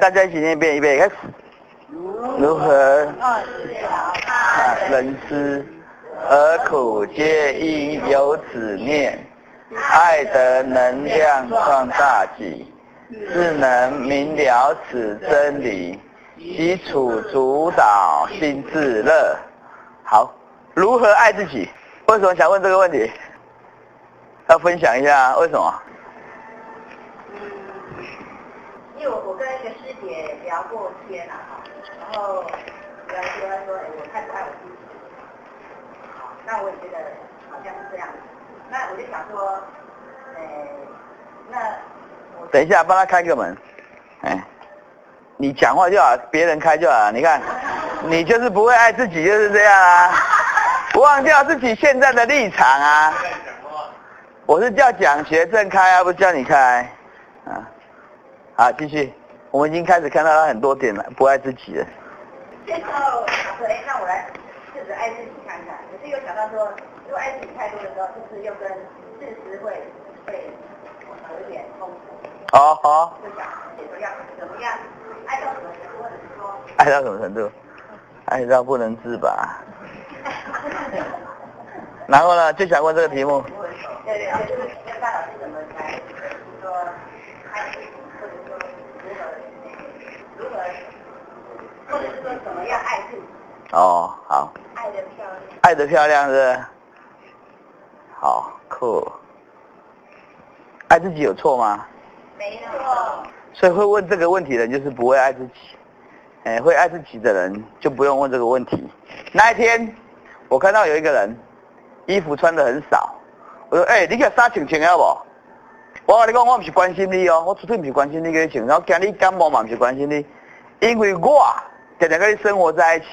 大家一起念一遍，预备开始。如何啊人思，而苦皆因有此念？爱的能量放大己，自能明了此真理，基础主导心自乐。好，如何爱自己？为什么想问这个问题？要分享一下为什么？因为我我跟一个师也聊过天啊，哈，然后聊说他说，哎，我太不爱我自己，好，那我也觉得好像是这样，那我就想说，哎，那我等一下，帮他开个门。哎，你讲话就好，别人开就好。你看，你就是不会爱自己，就是这样啊，不忘掉自己现在的立场啊。我是叫蒋学正开啊，不是叫你开。啊，好，继续。我们已经开始看到他很多点了，不爱自己了。这时候想说，哎，那我来试着爱自己看看，可是又想到说，如果爱自己太多的时候，是不是又跟事实会会有一点冲突？好好，就想怎么样怎么样爱到什么程度。爱到什么程度？爱到不能自拔。然后呢，就想问这个题目。对对，就是跟大老师怎么来，就是说爱自己，如何，或者是说怎么样爱自己，哦，好。爱的漂亮。爱的漂亮是？好酷。爱自己有错吗？没错。所以会问这个问题的人就是不会爱自己。哎，会爱自己的人就不用问这个问题。那一天，我看到有一个人衣服穿的很少，我说：“哎、你给衫穿穿好不？”我跟你讲，我不是关心你哦，我绝对不是关心你给你穿，然后惊你感冒嘛，不是关心你，因为我常常跟你生活在一起，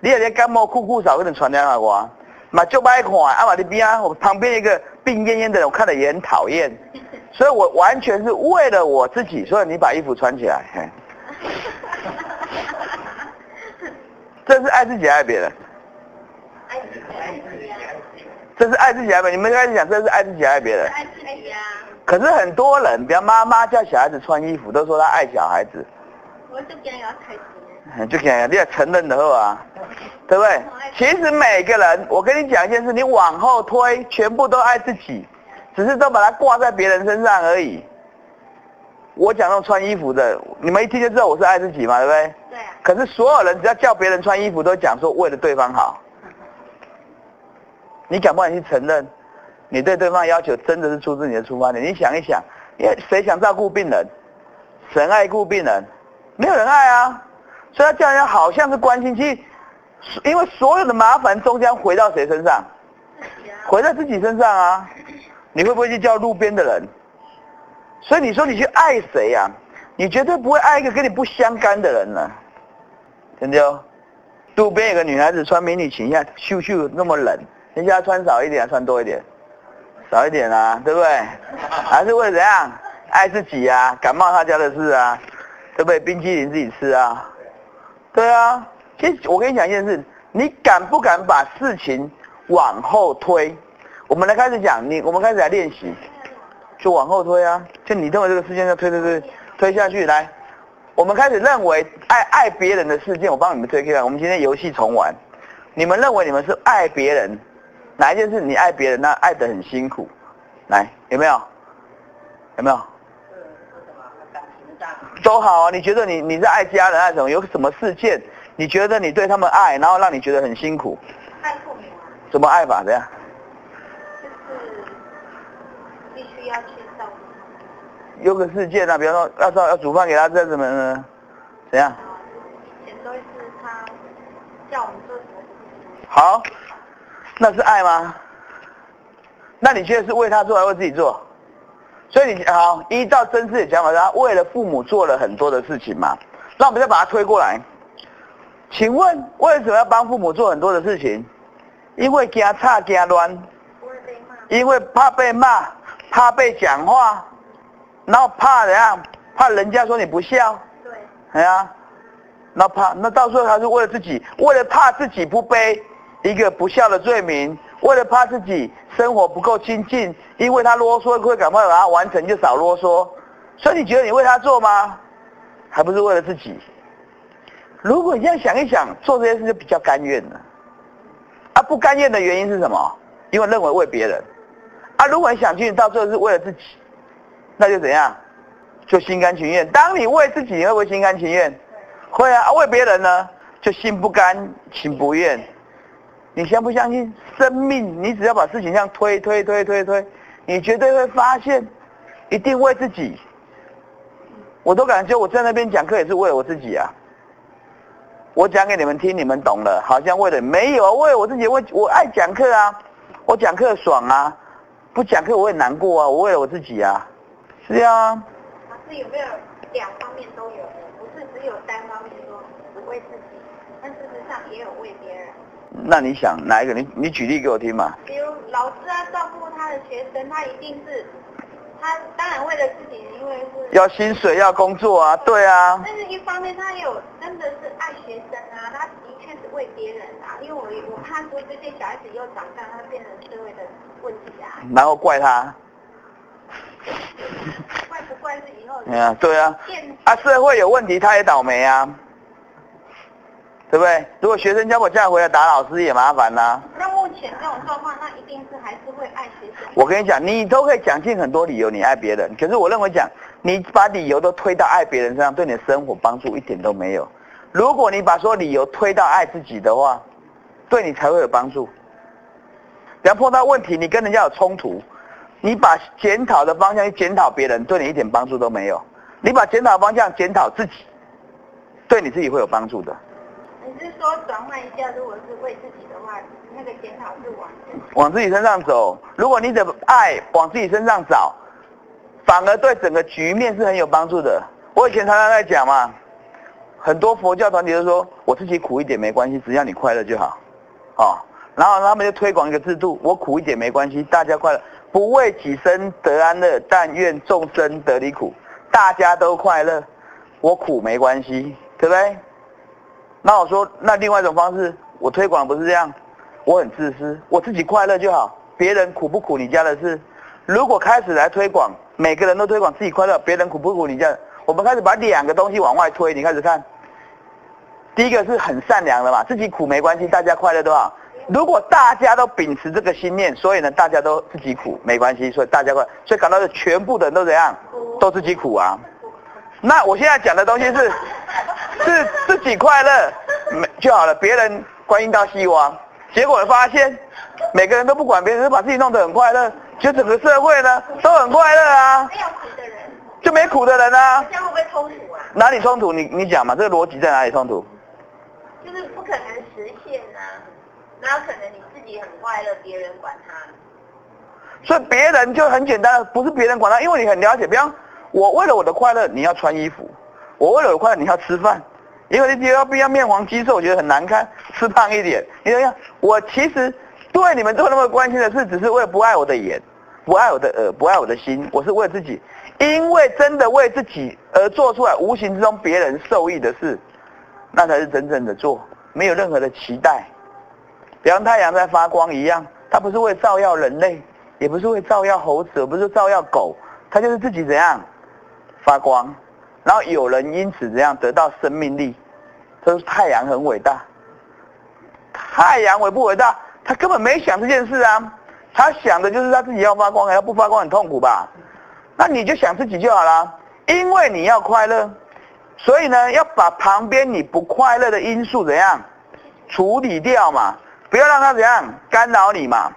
你那个感冒酷酷少，可能传染给我，嘛就歹看，啊嘛你边啊，我旁边一个病恹恹的人，我看了也很讨厌，所以我完全是为了我自己，所以你把衣服穿起来，嘿。这是爱自己爱别人？爱自己，爱自己啊，这是爱自己还是别人？你们开始讲这是爱自己还是别人？爱自己啊。可是很多人，比方妈妈叫小孩子穿衣服，都说他爱小孩子，我就惊要开始。嗯就讲你要承认的后啊，对不对？其实每个人，我跟你讲一件事，你往后推，全部都爱自己，只是都把它挂在别人身上而已。我讲那种穿衣服的，你们一听就知道我是爱自己嘛，对不对？对啊。可是所有人只要叫别人穿衣服，都讲说为了对方好。你敢不敢去承认，你对对方要求真的是出自你的出发点？你想一想，因为谁想照顾病人？神爱顾病人，没有人爱啊。所以他叫人好像是关心，其实因为所有的麻烦终将回到谁身上？回到自己身上啊。你会不会去叫路边的人？所以你说你去爱谁呀、你绝对不会爱一个跟你不相干的人呢、真的哦。路边有个女孩子穿迷你裙，你看咻咻那么冷，人家穿少一点，穿多一点，少一点啊，对不对？还是为了怎样爱自己啊？感冒他家的事啊，对不对？冰淇淋自己吃啊，对啊。其实我跟你讲一件事，你敢不敢把事情往后推？我们来开始讲，你我们开始来练习。就往后推啊！就你认为这个事件要推推推推下去，来，我们开始认为爱爱别人的事件，我帮你们推开。我们今天游戏重玩，你们认为你们是爱别人，哪一件事你爱别人，那爱得很辛苦？来，有没有？有没有？都好啊！你觉得你你是爱家人爱什么？有什么事件？你觉得你对他们爱，然后让你觉得很辛苦？爱父母啊，怎么爱法？怎样？就是必须要去照顾。有个事件啊，比方说要要要煮饭给他吃什么呢？怎样？以前都是他叫我们做什么好，那是爱吗？那你觉得是为他做还是为自己做？所以你好，依照真实的想法，他为了父母做了很多的事情嘛。那我们再把它推过来，请问为什么要帮父母做很多的事情？因为惊吵惊乱。因为怕被骂，怕被讲话，然后怕怎样？怕人家说你不孝，对，哎呀，那怕那到时候他是为了自己，为了怕自己不背一个不孝的罪名，为了怕自己生活不够亲近，因为他啰嗦会赶快把它完成，就少啰嗦。所以你觉得你为他做吗？还不是为了自己？如果你这样想一想，做这件事就比较甘愿了。啊，不甘愿的原因是什么？因为认为为别人。啊，如果你想去到最后是为了自己，那就怎样？就心甘情愿。当你为自己，你会不会心甘情愿？会啊。啊为别人呢，就心不甘情不愿。你相不相信？生命，你只要把事情这样推推推推推，你绝对会发现，一定为自己。我都感觉我在那边讲课也是为了我自己啊。我讲给你们听，你们懂了，好像为了没有为了我自己，我我爱讲课啊，我讲课爽啊，不讲课我也难过啊，我为了我自己啊，是啊。老师有没有两方面都有？不是只有单方面说只为自己，但事实上也有为别人。那你想哪一个？你你举例给我听嘛。比如老师啊，照顾他的学生，他一定是他当然为了自己，因为是要薪水要工作啊，对啊。但是一方面他有真的是爱学生啊，他的确是为别人啊，因为我我怕说这些小孩子又长大，他变成社会的问题啊，然后怪他。怪不怪是以后哎呀，对啊。啊，社会有问题，他也倒霉啊，对不对？如果学生叫我这样回来打老师也麻烦呐、那目前这种状况，那一定是还是会爱学生。我跟你讲，你都可以讲尽很多理由，你爱别人。可是我认为讲，你把理由都推到爱别人身上，对你的生活帮助一点都没有。如果你把所有理由推到爱自己的话，对你才会有帮助。只要碰到问题，你跟人家有冲突，你把检讨的方向去检讨别人，对你一点帮助都没有。你把检讨方向检讨自己，对你自己会有帮助的。你是说转换一下，如果是为自己的话，那个检讨是往往自己身上走。如果你的爱往自己身上找，反而对整个局面是很有帮助的。我以前常常在讲嘛，很多佛教团体都说，我自己苦一点没关系，只要你快乐就好，哦。然后他们就推广一个制度，我苦一点没关系，大家快乐，不为己身得安乐，但愿众生得离苦，大家都快乐，我苦没关系，对不对？那我说，那另外一种方式，我推广不是这样，我很自私，我自己快乐就好，别人苦不苦你家的事。如果开始来推广，每个人都推广自己快乐，别人苦不苦你家的，我们开始把两个东西往外推，你开始看，第一个是很善良的嘛，自己苦没关系，大家快乐都好。如果大家都秉持这个心念，所以呢，大家都自己苦没关系，所以大家快，所以感到的全部的人都怎样，都自己苦啊。那我现在讲的东西是，是自己快乐没就好了，别人关心到希望，结果发现每个人都不管别人，都把自己弄得很快乐，就整个社会呢都很快乐啊，没有苦的人，就没苦的人啊。这样会不会冲突啊？哪里冲突？你你讲嘛，这个逻辑在哪里冲突？就是不可能实现啊，哪有可能你自己很快乐，别人管他？所以别人就很简单，不是别人管他，因为你很了解。比方我为了我的快乐，你要穿衣服；我为了我的快乐，你要吃饭。因为你要不要面黄肌瘦，我觉得很难看，吃胖一点。你怎样？我其实对你们做那么关心的事，只是为了不爱我的眼，不爱我的耳，不爱我的心。我是为了自己，因为真的为自己而做出来，无形之中别人受益的事，那才是真正的做，没有任何的期待。比方太阳在发光一样，它不是为照耀人类，也不是为照耀猴子，不是照耀狗，它就是自己怎样发光，然后有人因此怎样得到生命力。这是太阳很伟大，太阳伟不伟大？他根本没想这件事啊，他想的就是他自己要发光，要不发光很痛苦吧？那你就想自己就好了，因为你要快乐，所以呢要把旁边你不快乐的因素怎样处理掉嘛，不要让它怎样干扰你嘛。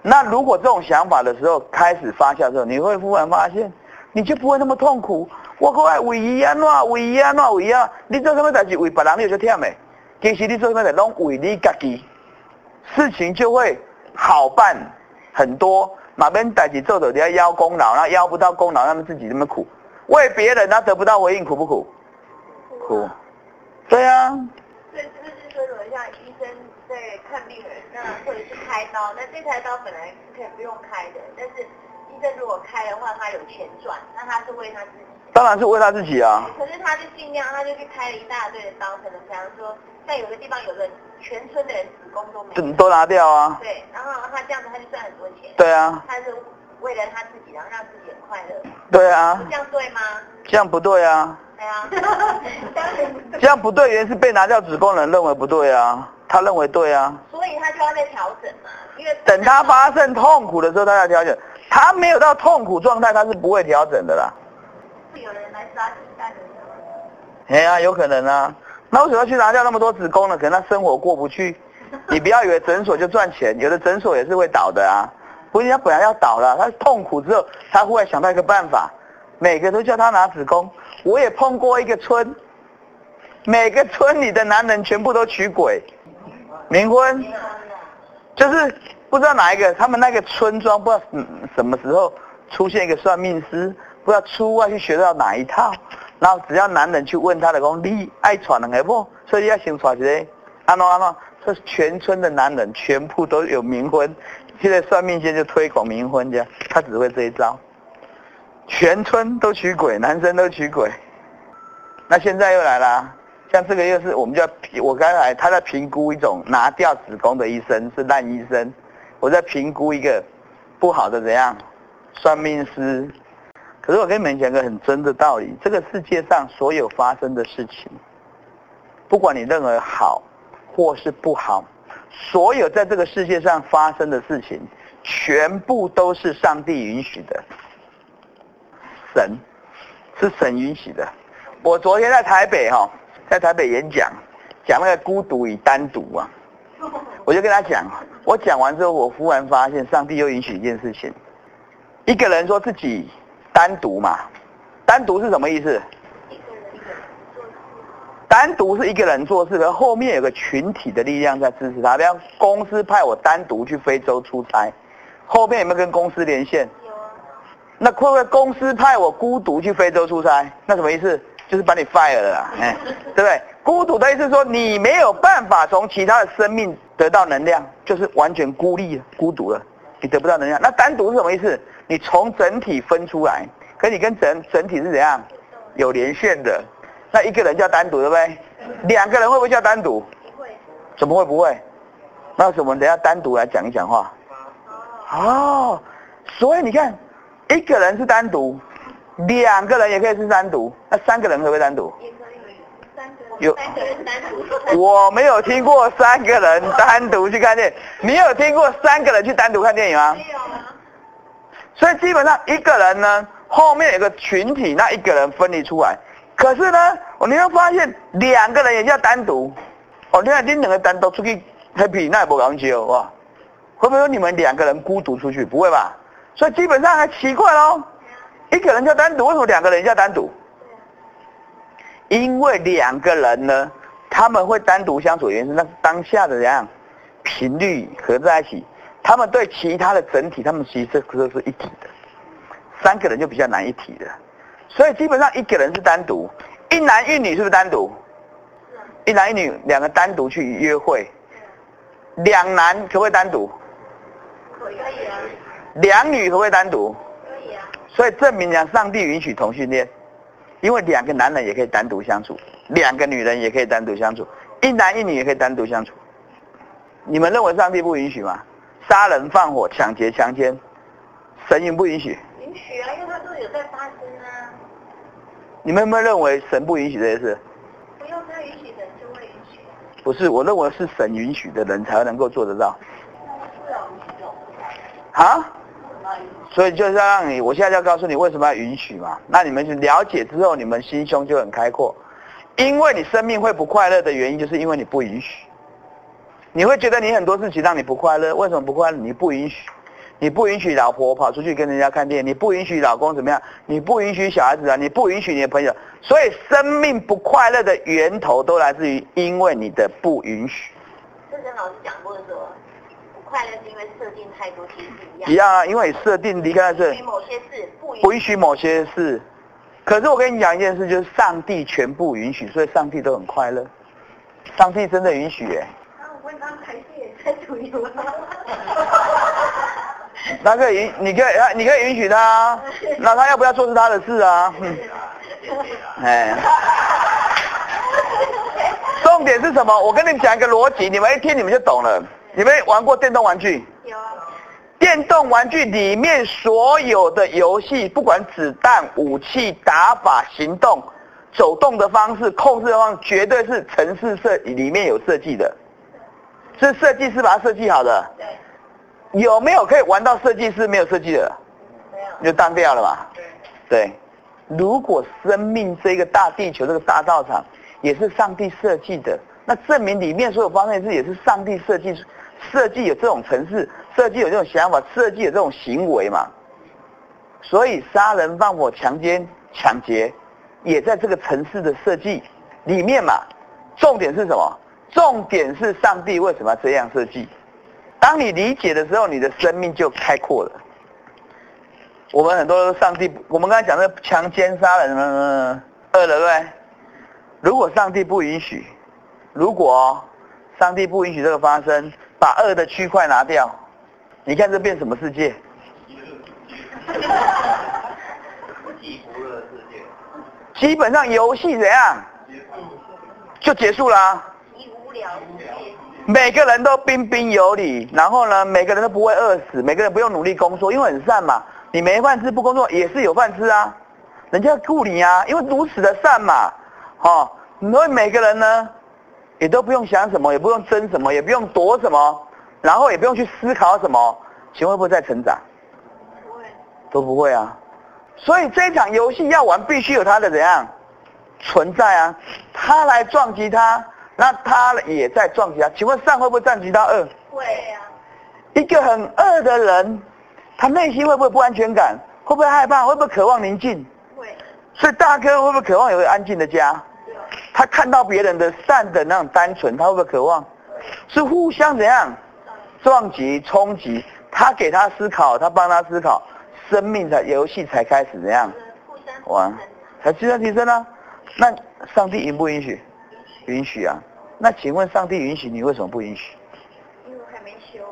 那如果这种想法的时候开始发酵之后，你会忽然发现，你就不会那么痛苦。我可爱为伊安怎为伊安怎为啊？你做什么代志为别人你有些忝的，其实你做什么代拢为你家己，事情就会好办很多。马边代志做的你要邀功劳，然后邀不到功劳，他们自己那么苦，为别人他得不到回应，苦不苦？苦。对啊，所以是不是说，如果像医生在看病人，那或者是开刀，那这台刀本来是可以不用开的，但是医生如果开的话，他有钱赚，那他是为他自己。当然是为他自己啊。可是他就尽量，他就去开了一大堆的刀，可能比方说，在有的地方有的全村的人子宫都没有。都拿掉啊。对，然后他这样子他就赚很多钱。对啊。他是为了他自己，然后让自己很快乐。对啊。这样对吗？这样不对啊。对啊。这样不对，原因是被拿掉子宫的人认为不对啊，他认为对啊。所以他就要再调整嘛，因为等他发生痛苦的时候，他要调整。他没有到痛苦状态，他是不会调整的啦。有人来杀鸡蛋的。哎呀，有可能啊。那为什么要去拿掉那么多子宫呢？可能他生活过不去。你不要以为诊所就赚钱，有的诊所也是会倒的啊。不是，他本来要倒了，他痛苦之后，他忽然想到一个办法，每个都叫他拿子宫。我也碰过一个村，每个村里的男人全部都娶鬼，冥婚，就是不知道哪一个，他们那个村庄不知道什么时候出现一个算命师，不知道出外去学到哪一套，然后只要男人去问他的公，你爱传两个不？所以要先传谁，安诺安诺，这全村的男人全部都有冥婚。现在算命先就推广冥婚，这样他只会这一招，全村都娶鬼，男生都娶鬼。那现在又来了，像这个又是我们叫我刚才他在评估一种拿掉子宫的医生是烂医生，我在评估一个不好的怎样算命师。可是我跟你们讲个很真的道理，这个世界上所有发生的事情，不管你认为好或是不好。所有在这个世界上发生的事情，全部都是上帝允许的。神是神允许的。我昨天在台北哈，在台北演讲，讲那个孤独与单独啊，我就跟他讲，我讲完之后，我忽然发现上帝又允许一件事情，一个人说自己单独嘛，单独是什么意思？单独是一个人做事，可后面有个群体的力量在支持他。比方公司派我单独去非洲出差，后面有没有跟公司连线？有啊。那会不会公司派我孤独去非洲出差？那什么意思？就是把你 fire 了，哎，对不对？孤独的意思说你没有办法从其他的生命得到能量，就是完全孤立了、孤独了，你得不到能量。那单独是什么意思？你从整体分出来，可你跟整整体是怎样有连线的？那一个人叫单独，对不对？两个人会不会叫单独？怎么会不会？那我们等下单独来讲一讲话。哦。所以你看，一个人是单独，两个人也可以是单独，那三个人可不？可以。单独。有。三个人单独。我没有听过三个人单独去看电影。你有听过三个人去单独看电影吗？没有啊。所以基本上一个人呢，后面有个群体，那一个人分离出来。可是呢，我你会发现两个人也叫单独。哦，你看你两个单独出去 happy，那也不讲究哇。会不会你们两个人孤独出去？不会吧？所以基本上还奇怪喽。一个人叫单独，为什么两个人叫单独？因为两个人呢，他们会单独相处，原因是那当下的怎样频率合在一起，他们对其他的整体，他们其实都是一体的。三个人就比较难一体的。所以基本上一个人是单独，一男一女是不是单独？一男一女两个单独去约会，两男可不可以单独？可以啊。两女可不可以单独？所以证明讲上帝允许同性恋，因为两个男人也可以单独相处，两个女人也可以单独相处，一男一女也可以单独相处。你们认为上帝不允许吗？杀人放火、抢劫、强奸，神允不允许？允许啊，因为他都有在发生啊。你们有没有认为神不允许这些事？不用他允许的就会允许。不是，我认为是神允许的人才能够做得到。啊？所以就是要让你，我现在就要告诉你为什么要允许嘛。那你们去了解之后，你们心胸就很开阔。因为你生命会不快乐的原因，就是因为你不允许。你会觉得你很多事情让你不快乐，为什么不快乐？你不允许。你不允许老婆跑出去跟人家看电影，你不允许老公怎么样？你不允许小孩子啊，你不允许你的朋友，所以生命不快乐的源头都来自于因为你的不允许。之前老师讲过说，不快乐是因为设定太多，其实一样。一样啊，因为设定离开是。允许某些事，不允许某些事。可是我跟你讲一件事，就是上帝全部允许，所以上帝都很快乐。上帝真的允许耶。那我问他排泄也太主流了。那可以允，你可以，他你可以允许他，那他要不要做是他的事啊。嗯 哎，重点是什么？我跟你们讲一个逻辑，你们一听你们就懂了。你们玩过电动玩具？有电动玩具里面所有的游戏，不管子弹、武器、打法、行动、走动的方式、控制的方式，绝对是城市设里面有设计的，是设计师把它设计好的。对，有没有可以玩到设计师没有设计的？没有你就当掉了嘛。对，如果生命这个大地球这个大道场也是上帝设计的，那证明里面所有方面是也是上帝设计，设计有这种程式，设计有这种想法，设计有这种行为嘛。所以杀人放火、强奸、抢劫，也在这个城市的设计里面嘛。重点是什么？重点是上帝为什么要这样设计？当你理解的时候，你的生命就开阔了。我们很多上帝，我们刚才讲的强奸、杀人，嗯，恶了，对不对？如果上帝不允许，如果上帝不允许这个发生，把二的区块拿掉，你看这变什么世界？基本上游戏怎样就结束啦每个人都彬彬有礼，然后呢，每个人都不会饿死，每个人不用努力工作，因为很善嘛。你没饭吃不工作也是有饭吃啊，人家顾你啊，因为如此的善嘛，哦，所以每个人呢，也都不用想什么，也不用争什么，也不用躲什么，然后也不用去思考什么，请问会不会再成长？不会，都不会啊。所以这场游戏要玩，必须有它的怎样存在啊？他来撞击他，那他也在撞击他。请问善会不会撞击到恶？会啊，一个很恶的人，他内心会不会不安全感？会不会害怕？会不会渴望宁静？会，所以大哥会不会渴望有个安静的家？有，他看到别人的善的那种单纯，他会不会渴望？是互相怎样撞击、冲击？他给他思考，他帮他思考，生命才游戏才开始怎样互相玩，才提升提升啊？那上帝允不允许？允许啊。那请问上帝允许你为什么不允许？因为我还没修，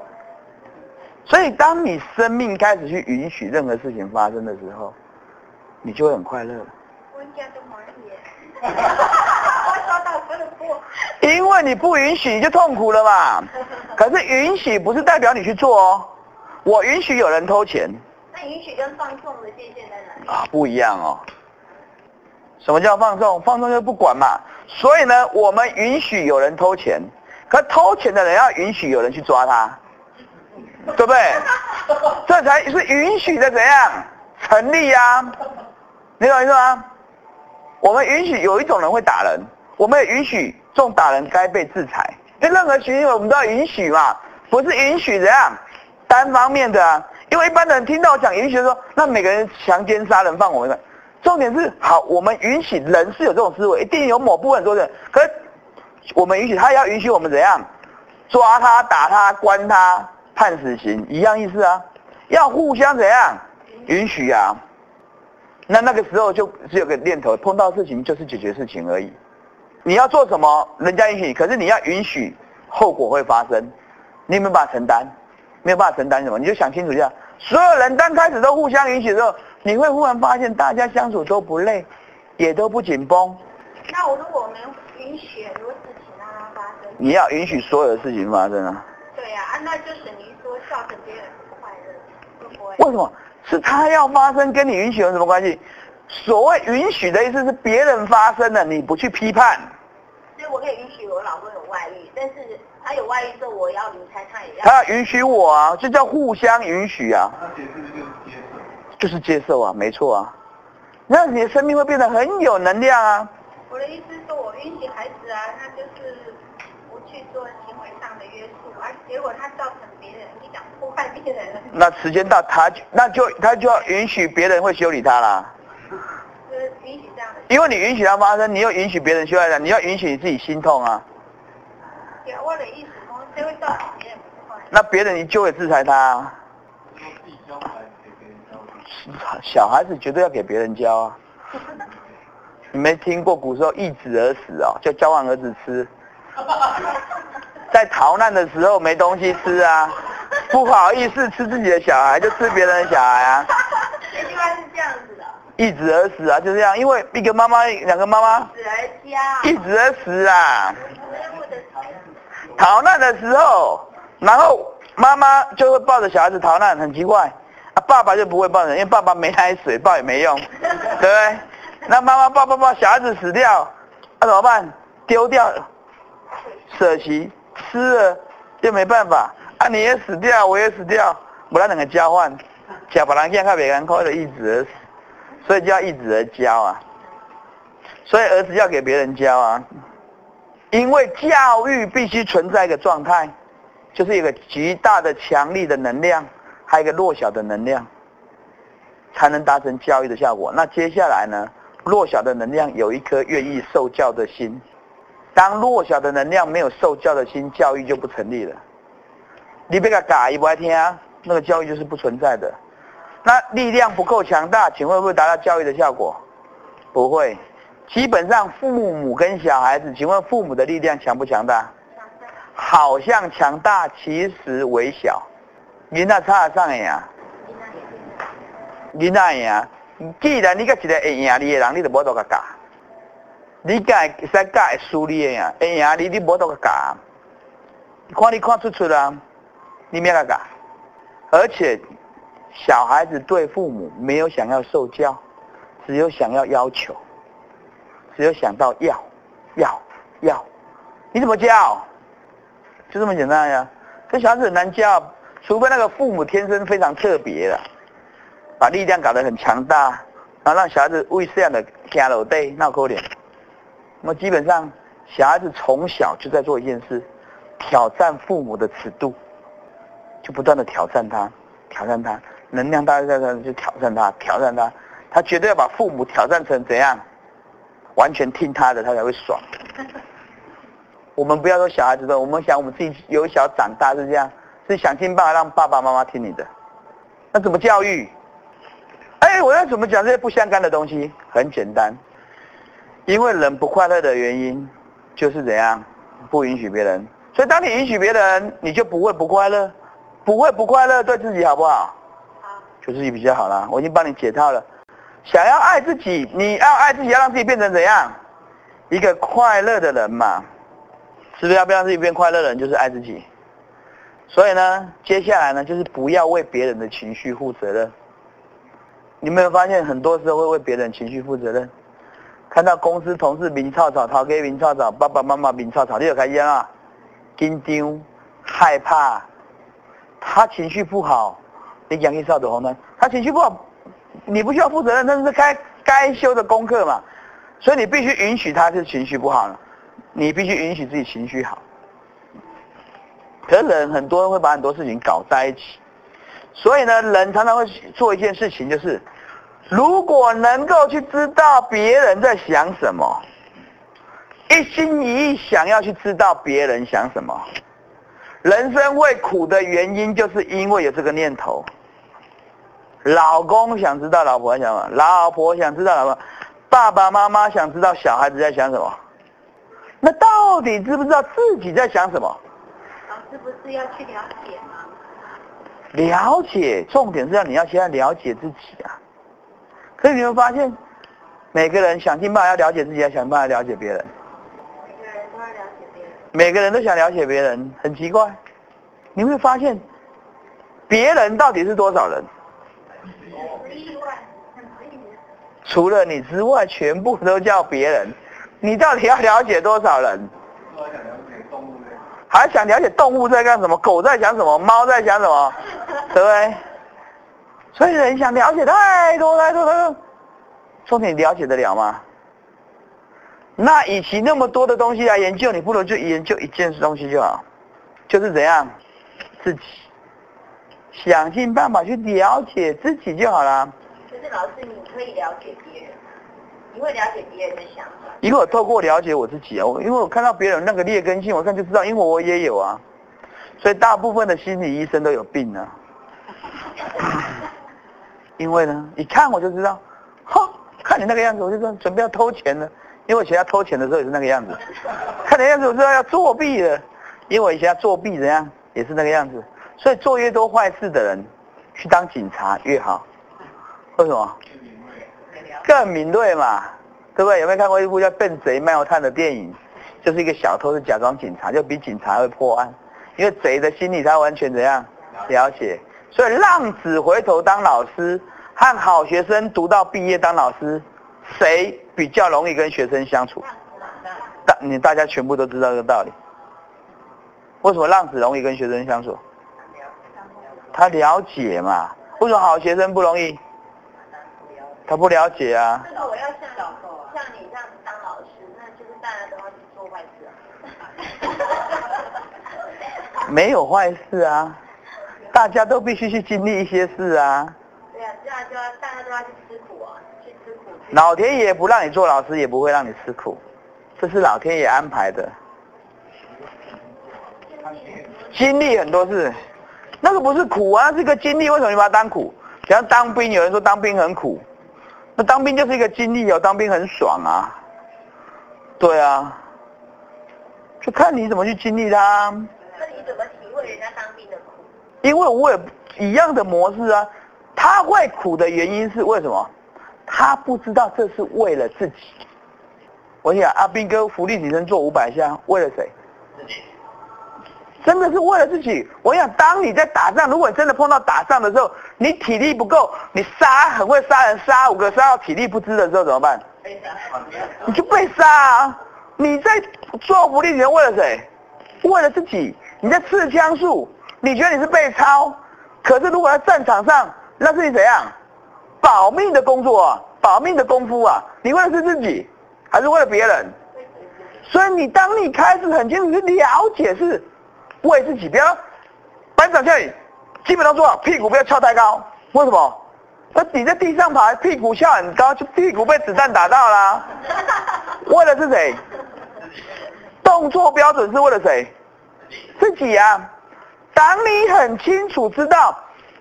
所以当你生命开始去允许任何事情发生的时候，你就会很快乐了。我家都满意，我收到我的货，因为你不允许，你就痛苦了嘛。可是允许不是代表你去做哦。我允许有人偷钱那允许跟放纵的界限在哪里？啊，不一样哦。什么叫放纵？放纵就不管嘛。所以呢，我们允许有人偷钱，可偷钱的人要允许有人去抓他，对不对？这才是允许的怎样成立呀、你懂意思吗？我们允许有一种人会打人，我们也允许这种打人该被制裁。因为任何行为我们都要允许嘛，不是允许怎样单方面的啊。因为一般人听到我讲允许的时候，那每个人强奸、杀人、放火的，重点是好，我们允许人是有这种思维，一定有某部分说的，可是我们允许他也要允许我们怎样抓他、打他、关他、判死刑，一样意思啊，要互相怎样允许啊。那那个时候就只有个念头，碰到事情就是解决事情而已。你要做什么，人家允许，可是你要允许后果会发生，你有没有办法承担？没有办法承担什么，你就想清楚一下。所有人刚开始都互相允许的时候，你会忽然发现大家相处都不累，也都不紧绷。那我如果我们允许很多事情让它发生，你要允许所有的事情发生啊。对呀、啊，那就等于说造成别人不快乐，会不会？为什么？是他要发生，跟你允许有什么关系？所谓允许的意思是别人发生了，你不去批判。所以我可以允许我老公有外遇，但是他有外遇之后，我要离开，他也要。他要允许我啊，这叫互相允许啊，那解释就是接受。就是接受啊，没错啊。那你的生命会变得很有能量啊。我的意思是说，我允许孩子啊，那就是不去做行为上的约束，而结果他造成别人，破坏别人了，那时间到，他就那就他就要允许别人会修理他啦。因为你允许它发生，你又允许别人修理它，你要允许你自己心痛啊。我的意思说，谁会造成别人不快乐？那别人你就会制裁他、啊。说自己教孩子给别人教，小孩子绝对要给别人教啊。你没听过古时候易子而死哦，就教完儿子吃，在逃难的时候没东西吃啊，不好意思吃自己的小孩，就吃别人的小孩啊。这句话是这样子的，易子而死啊，就这样，因为一个妈妈，两个妈妈，子而家，易子而死啊。逃难的时候，然后妈妈就会抱着小孩子逃难，很奇怪。啊，爸爸就不会抱着，因为爸爸没奶水，抱也没用，对 不对？那妈妈抱抱抱，小孩子死掉，那、怎么办？丢掉，舍弃，吃了又没办法。啊，你也死掉，我也死掉，不然两个交换，假把人见看别人扣的一直而死，所以就要一直的教啊。所以儿子要给别人教啊，因为教育必须存在一个状态，就是一个极大的强力的能量，还有一个弱小的能量，才能达成教育的效果。那接下来呢，弱小的能量有一颗愿意受教的心，当弱小的能量没有受教的心，教育就不成立了。你别个改，不爱听啊，那个教育就是不存在的。那力量不够强大，请问会不会达到教育的效果？不会。基本上父母跟小孩子，请问父母的力量强不强大？好像强大，其实微小。囡仔差得上会啊？囡仔会啊？既然你甲一个会赢你的人，你就无多甲教。你甲会使教会输你的呀？会赢你，你无多甲教。看你看出出啦，你咩甲教？而且小孩子对父母没有想要受教，只有想要要求。只有想到要，要，要，你怎么教？就这么简单呀。这小孩子很难教，除非那个父母天生非常特别的，把力量搞得很强大，然后让小孩子为这样的加楼对闹哭脸。那么基本上，小孩子从小就在做一件事，挑战父母的尺度，就不断的挑战他，挑战他，能量大在在就挑战他，挑战他，他绝对要把父母挑战成怎样？完全听他的，他才会爽。我们不要说小孩子的，我们想我们自己由小长大是这样，是想尽办法让爸爸妈妈听你的。那怎么教育？哎，我要怎么讲这些不相干的东西？很简单，因为人不快乐的原因就是怎样，不允许别人。所以当你允许别人，你就不会不快乐，不会不快乐，对自己好不好？好，对自己比较好啦。我已经帮你解套了。想要爱自己，你要爱自己，要让自己变成怎样？一个快乐的人嘛，是不是要不要让自己变快乐的人，就是爱自己。所以呢，接下来呢，就是不要为别人的情绪负责任。你没有发现，很多时候会为别人情绪负责任？看到公司同事明吵吵，讨给明吵吵，爸爸妈妈明吵吵，你有开心啊，紧张、害怕，他情绪不好，你讲一少的红灯，他情绪不好。你不需要负责任，那是该该修的功课嘛，所以你必须允许他是情绪不好了，你必须允许自己情绪好。可是人很多人会把很多事情搞在一起，所以呢，人常常会做一件事情，就是如果能够去知道别人在想什么，一心一意想要去知道别人想什么，人生会苦的原因，就是因为有这个念头。老公想知道老婆想什么，老婆想知道老婆，爸爸妈妈想知道小孩子在想什么。那到底知不知道自己在想什么？老师不是要去了解吗？了解，重点是要你要先了解自己啊。可是你会发现，每个人想尽办法要了解自己，要想办法了解别人。每个人都要了解别人。每个人都想了解别人，很奇怪。你会发现，别人到底是多少人？除了你之外，全部都叫别人。你到底要了解多少人？还想了解动物在干什么？狗在想什么？猫在想什么？对不对？所以人想了解太多太多太多，重点了解得了吗？那与其那么多的东西来研究，你不如就研究一件东西就好，就是怎样自己。想尽办法去了解自己就好了。可是老师，你可以了解别人，你会了解别人的想法。因为我透过了解我自己啊，因为我看到别人那个劣根性，我看就知道，因为我也有啊。所以大部分的心理医生都有病啊。因为呢，一看我就知道，哈，看你那个样子，我就说准备要偷钱了。因为我以前要偷钱的时候也是那个样子，看你样子我知道要作弊了。因为我以前要作弊怎样，也是那个样子。所以做越多坏事的人，去当警察越好。为什么？更敏锐嘛，对不对？有没有看过一部叫《笨贼卖炭》的电影？就是一个小偷是假装警察，就比警察会破案，因为贼的心理他完全怎样了解。所以浪子回头当老师，和好学生读到毕业当老师，谁比较容易跟学生相处？大你大家全部都知道这个道理。为什么浪子容易跟学生相处？他了解嘛。为什么好学生不容易？他不了解啊。这个我要像像你这样子当老师，那就是大家都要去做坏事啊。没有坏事啊，大家都必须去经历一些事啊。对啊，这样就要大家都要去吃苦啊，去吃苦。老天爷不让你做老师，也不会让你吃苦，这是老天爷安排的。经历很多事，那个不是苦啊，那是个经历。为什么你把它当苦？像当兵，有人说当兵很苦，那当兵就是一个经历哦，当兵很爽啊。对啊，就看你怎么去经历它。那你怎么体会人家当兵的苦？因为我也一样的模式啊，他会苦的原因是为什么？他不知道这是为了自己。我想阿兵哥福利女生做五百下，为了谁？自己。真的是为了自己。我想，当你在打仗，如果真的碰到打仗的时候，你体力不够，你杀很会杀人，杀五个杀到体力不支的时候怎么办？你就被杀啊！你在做福利人为了谁？为了自己。你在刺枪术，你觉得你是被抄，可是如果在战场上，那是你怎样？保命的工作啊，保命的功夫啊！你为的是自己，还是为了别人？所以你当你开始很清楚去了解是。为自己，不要班长叫你基本上做好，屁股不要翘太高。为什么？那你在地上爬，屁股翘很高，就屁股被子弹打到啦。为了是谁？动作标准是为了谁？自己啊！当你很清楚知道，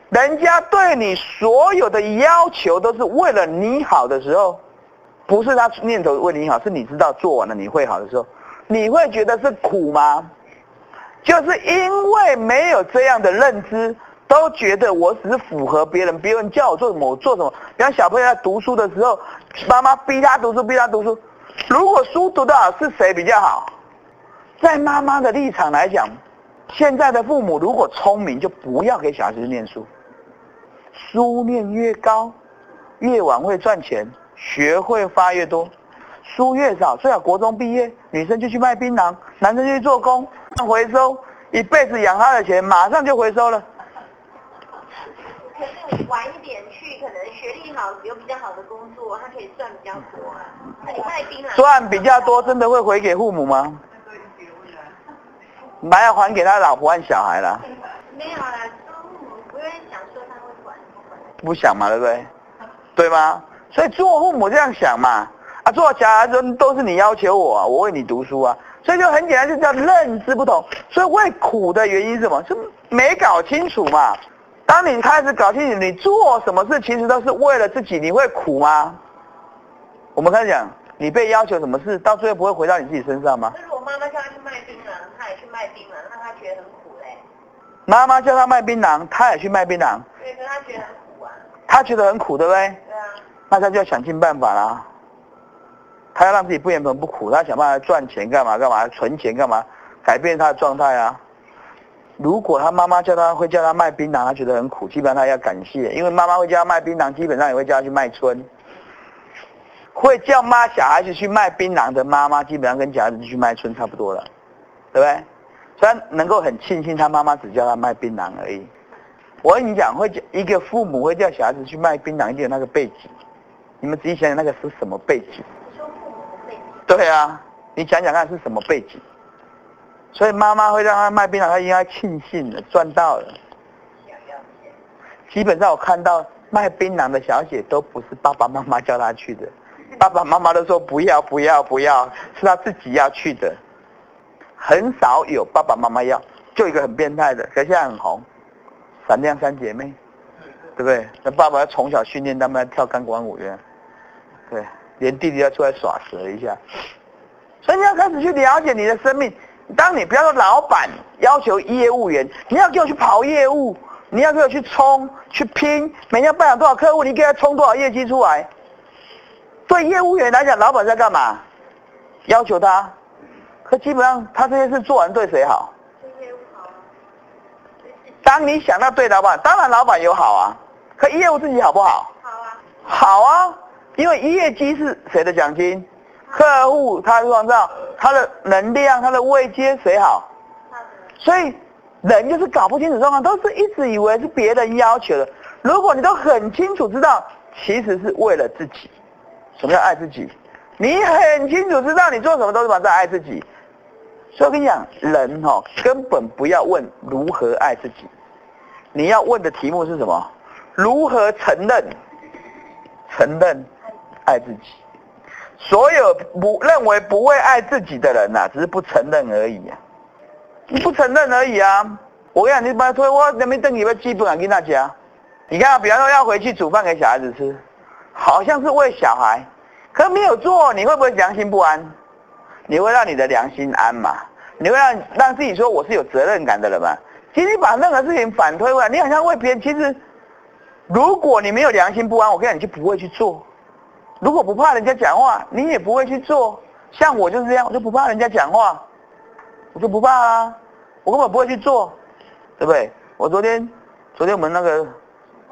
人家对你所有的要求都是为了你好的时候，不是他念头为你好，是你知道做完了你会好的时候，你会觉得是苦吗？就是因为没有这样的认知，都觉得我只是符合别人，别人叫我做什么我做什么。比方小朋友在读书的时候，妈妈逼他读书，逼他读书。如果书读得好，是谁比较好？在妈妈的立场来讲，现在的父母如果聪明，就不要给小孩子念书。书念越高，越晚会赚钱，学会发越多。书越少，最好国中毕业，女生就去卖槟榔，男生就去做工。回收一辈子养他的钱，马上就回收了。可是晚一点去，可能学历好，有比较好的工作，他可以赚比较多啊。那你卖槟榔赚比较多，真的会回给父母吗？你还要还给他老婆和小孩了。没有啦，父母不愿意想说他会管。不想嘛，对不对？对吗？所以做父母这样想嘛，啊，做小孩子都是你要求我，我为你读书啊。所以就很简单，就叫认知不同。所以会苦的原因是什么？是没搞清楚嘛。当你开始搞清楚，你做什么事其实都是为了自己，你会苦吗？我们开始讲，你被要求什么事，到最后不会回到你自己身上吗？那如果妈妈叫他去卖槟榔，他也去卖槟榔，那他觉得很苦嘞。妈妈叫他卖槟榔，他也去卖槟榔。对，可是他觉得很苦啊。他觉得很苦，对不对？对啊。那他就要想尽办法啦。他要让自己不原本不苦，他想办法赚钱干嘛干嘛，存钱干嘛，改变他的状态啊。如果他妈妈叫他会叫他卖槟榔，他觉得很苦，基本上他要感谢，因为妈妈会叫他卖槟榔，基本上也会叫他去卖春。会叫妈小孩子去卖槟榔的妈妈，基本上跟小孩子去卖春差不多了，对不对？虽然能够很庆幸他妈妈只叫他卖槟榔而已。我跟你讲，会叫一个父母会叫小孩子去卖槟榔，一定有那个背景。你们仔细想想，那个是什么背景？对啊，你想想看是什么背景？所以妈妈会让他卖槟榔，他应该庆幸的赚到了。基本上我看到卖槟榔的小姐都不是爸爸妈妈叫她去的，爸爸妈妈都说不要不要不要，是他自己要去的。很少有爸爸妈妈要，就一个很变态的，可是现在很红，闪亮三姐妹，对不对？那爸爸要从小训练他们跳钢管舞的，对。连弟弟要出来耍蛇一下，所以你要开始去了解你的生命，当你不要说老板要求业务员，你要给我去跑业务，你要给我去冲去拼，每天拜访多少客户，你给他冲多少业绩出来。对业务员来讲，老板在干嘛？要求他，可基本上他这些事做完对谁好？对业务好啊，当你想到对老板，当然老板有好啊，可业务自己好不好？好啊，好啊，因为业绩是谁的奖金？客户他创造他的能量，他的位阶谁好？所以人就是搞不清楚状况，都是一直以为是别人要求的。如果你都很清楚知道，其实是为了自己。什么叫爱自己？你很清楚知道你做什么都是在爱自己。所以我跟你讲，人哦根本不要问如何爱自己，你要问的题目是什么？如何承认？承认爱自己。所有不认为不会爱自己的人呐、只是不承认而已啊。你不承认而已啊！我跟你讲，你把推我那边等你要基本上跟大家，你看，比方说要回去煮饭给小孩子吃，好像是为小孩，可没有做，你会不会良心不安？你会让你的良心安嘛？你会让让自己说我是有责任感的人嘛？其实你把任何事情反推回来，你好像为别人，其实如果你没有良心不安，我跟你讲，你就不会去做。如果不怕人家讲话，你也不会去做。像我就是这样，我就不怕人家讲话，我就不怕啊，我根本不会去做，对不对？我昨天，昨天我们那个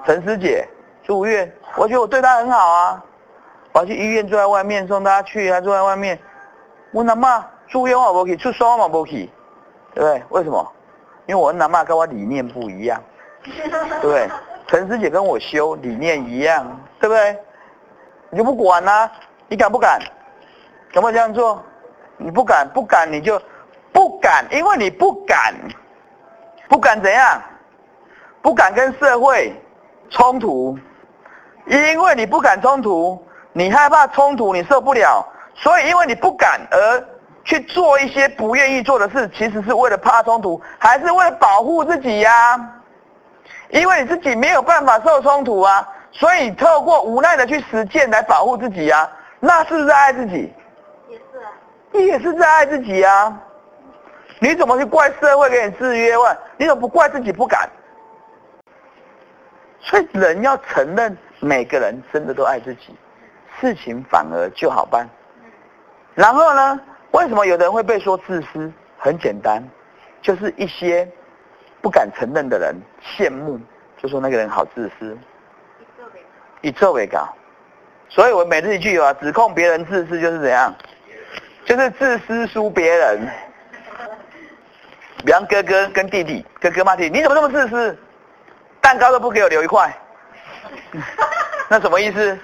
陈师姐住院，我觉得我对她很好啊，我要去医院坐在外面送她去，她坐在外面。我阿妈住院我无去，出双我不去，对不对？为什么？因为我阿妈跟我理念不一样，对不对？陈师姐跟我修理念一样，对不对？你就不管啦、你敢不敢？敢不敢这样做？你不敢，不敢你就不敢，因为你不敢，不敢怎样？不敢跟社会冲突，因为你不敢冲突，你害怕冲突，你受不了，所以因为你不敢而去做一些不愿意做的事，其实是为了怕冲突，还是为了保护自己呀、因为你自己没有办法受冲突啊，所以透过无奈的去实践来保护自己啊，那是不是在爱自己？也是啊，你也是在爱自己啊！你怎么去怪社会给你制约？问你怎么不怪自己不敢？所以人要承认，每个人真的都爱自己，事情反而就好办。然后呢，为什么有的人会被说自私？很简单，就是一些不敢承认的人羡慕，就说那个人好自私，为一臭为搞。所以我每次一句啊，指控别人自私就是怎样，就是自私输别人。比方哥哥跟弟弟，哥哥骂弟弟，你怎么这么自私？蛋糕都不给我留一块，那什么意思？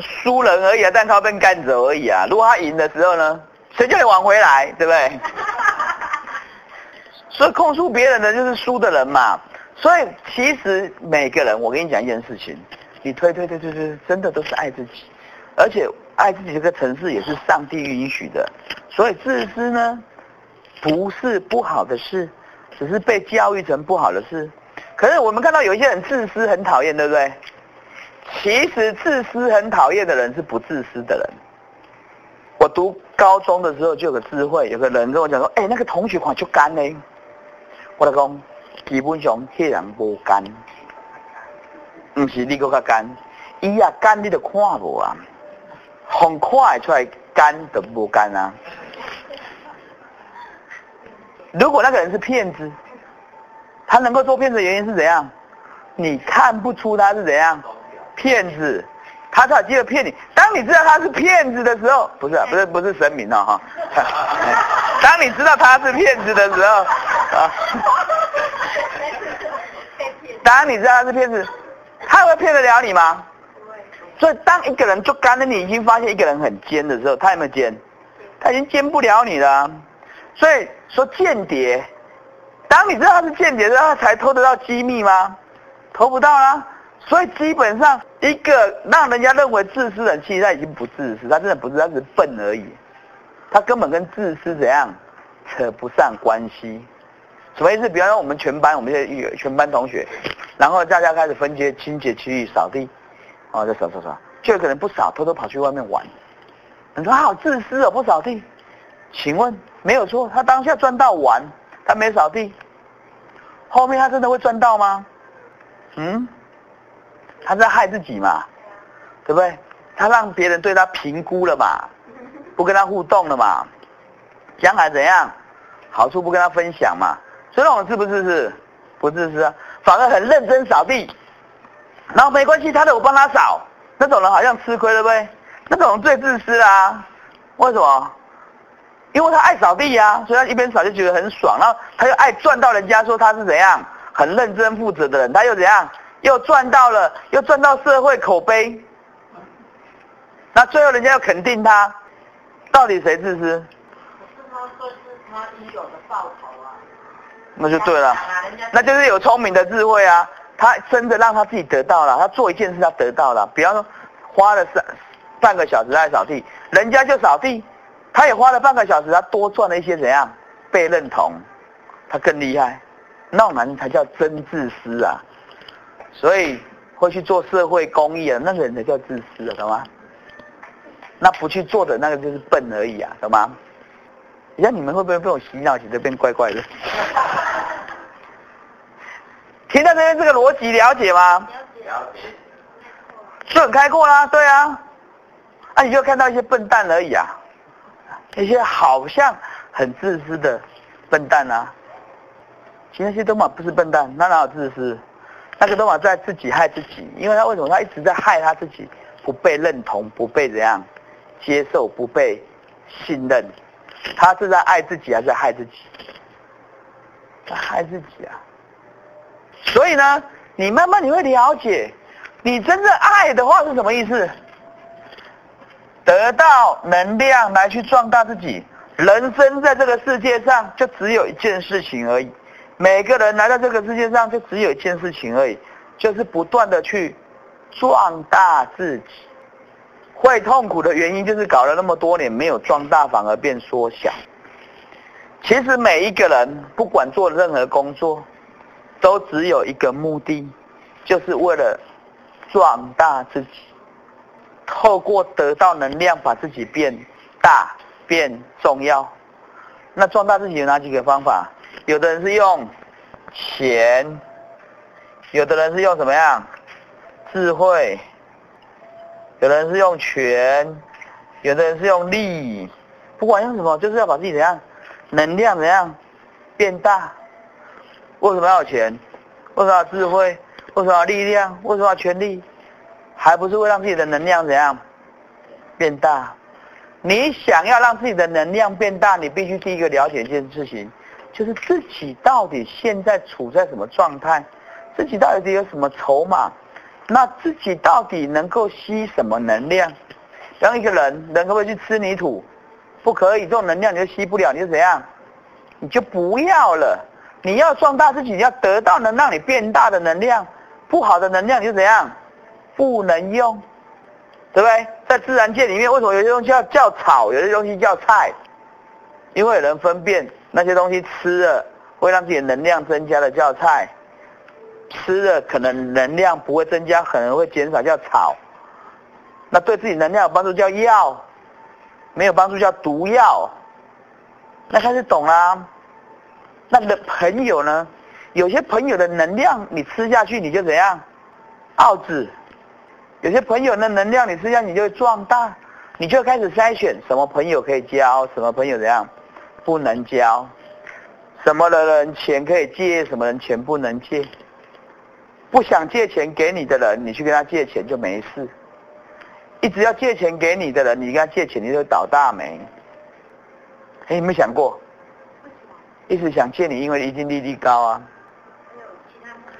输人而已啊，蛋糕被干走而已啊。如果他赢的时候呢，谁叫你挽回来，对不对？所以控诉别人的就是输的人嘛。所以其实每个人，我跟你讲一件事情，你推推推推推，真的都是爱自己，而且爱自己这个层次也是上帝允许的。所以自私呢，不是不好的事，只是被教育成不好的事。可是我们看到有一些人自私很讨厌，对不对？其实自私很讨厌的人是不自私的人。我读高中的时候就有个智慧，有个人跟我讲说：“哎、那个同学款就干呢。”我老公，基本上迄人无干，唔是你搁较干，伊啊干你都看无啊，风看得出来干就无干啊。如果那个人是骗子，他能够做骗子的原因是怎样？你看不出他是怎样骗子，他才有机会骗你。当你知道他是骗子的时候，不是、啊、不是不是神明哦哈。当你知道他是骗子的时候啊，被骗，当你知道他是骗子，他会骗得了你吗？所以当一个人就干了，你已经发现一个人很奸的时候，他有没有奸？他已经奸不了你了、所以说间谍，当你知道他是间谍的时候，他才偷得到机密吗？偷不到啦。所以基本上一个让人家认为自私的人，其实他已经不自私，他真的不是，他是笨而已。他根本跟自私怎样扯不上关系。什么意思？比方说我们全班，我们现在有全班同学，然后大家开始分街清洁区域扫地，哦，就扫扫扫，就有可能不扫，偷偷跑去外面玩。你说他好自私哦，不扫地。请问没有错，他当下赚到完，他没扫地，后面他真的会赚到吗？嗯，他在害自己嘛，对不对？他让别人对他评估了嘛，不跟他互动了嘛，将来怎样？好处不跟他分享嘛，所以那种自不自私？不自私啊，反而很认真扫地，然后没关系，他的我帮他扫，那种人好像吃亏了呗，那种人最自私啊，为什么？因为他爱扫地呀，所以他一边扫就觉得很爽，然后他又爱赚到人家说他是怎样很认真负责的人，他又怎样又赚到了，又赚到社会口碑，那最后人家要肯定他，到底谁自私？可是他说是他应有的报酬。那就对了，那就是有聪明的智慧啊。他真的让他自己得到了，他做一件事他得到了，比方说花了三半个小时在扫地，人家就扫地，他也花了半个小时，他多赚了一些怎样被认同，他更厉害，那种人才叫真自私啊。所以会去做社会公益啊，那个人才叫自私啊，懂吗？那不去做的那个就是笨而已啊，懂吗？你看你们会不会被我洗脑，洗得变怪怪的？听到这边这个逻辑了解吗？了解。是很开阔啦，对啊，啊你就看到一些笨蛋而已啊，一些好像很自私的笨蛋啊，其实那些都嘛不是笨蛋，那哪有自私？那个都嘛在自己害自己，因为他为什么他一直在害他自己，不被认同，不被怎样接受，不被信任，他是在爱自己还是在害自己？在害自己啊！所以呢，你慢慢你会了解，你真正爱的话是什么意思？得到能量来去壮大自己。人生在这个世界上就只有一件事情而已，每个人来到这个世界上就只有一件事情而已，就是不断的去壮大自己。会痛苦的原因就是搞了那么多年没有壮大，反而变缩小。其实每一个人不管做任何工作，都只有一个目的，就是为了壮大自己，透过得到能量把自己变大、变重要。那壮大自己有哪几个方法？有的人是用钱，有的人是用什么样？智慧，有的人是用权，有的人是用力，不管用什么，就是要把自己怎样，能量怎样变大。为什么要钱？为什么要智慧？为什么要力量？为什么要权力？还不是为让自己的能量怎样变大？你想要让自己的能量变大，你必须第一个了解一件事情，就是自己到底现在处在什么状态，自己到底有什么筹码，那自己到底能够吸什么能量？让一个人，人可不可以去吃泥土？不可以，这种能量你就吸不了，你就怎样？你就不要了。你要壮大自己，你要得到能让你变大的能量，不好的能量你就怎样？不能用，对不对？在自然界里面，为什么有些东西叫叫草，有些东西叫菜？因为有人分辨那些东西吃了会让自己的能量增加的叫菜，吃了可能能量不会增加，可能会减少叫草。那对自己能量有帮助叫药，没有帮助叫毒药。那开始懂啦。那你的朋友呢？有些朋友的能量你吃下去你就怎样？傲子。有些朋友的能量你吃下去你就壮大，你就开始筛选什么朋友可以交，什么朋友怎样不能交，什么的人钱可以借，什么人钱不能借。不想借钱给你的人，你去跟他借钱就没事。一直要借钱给你的人，你跟他借钱你就倒大霉。哎，有没有想过？一直想借你，因为一定利率高啊。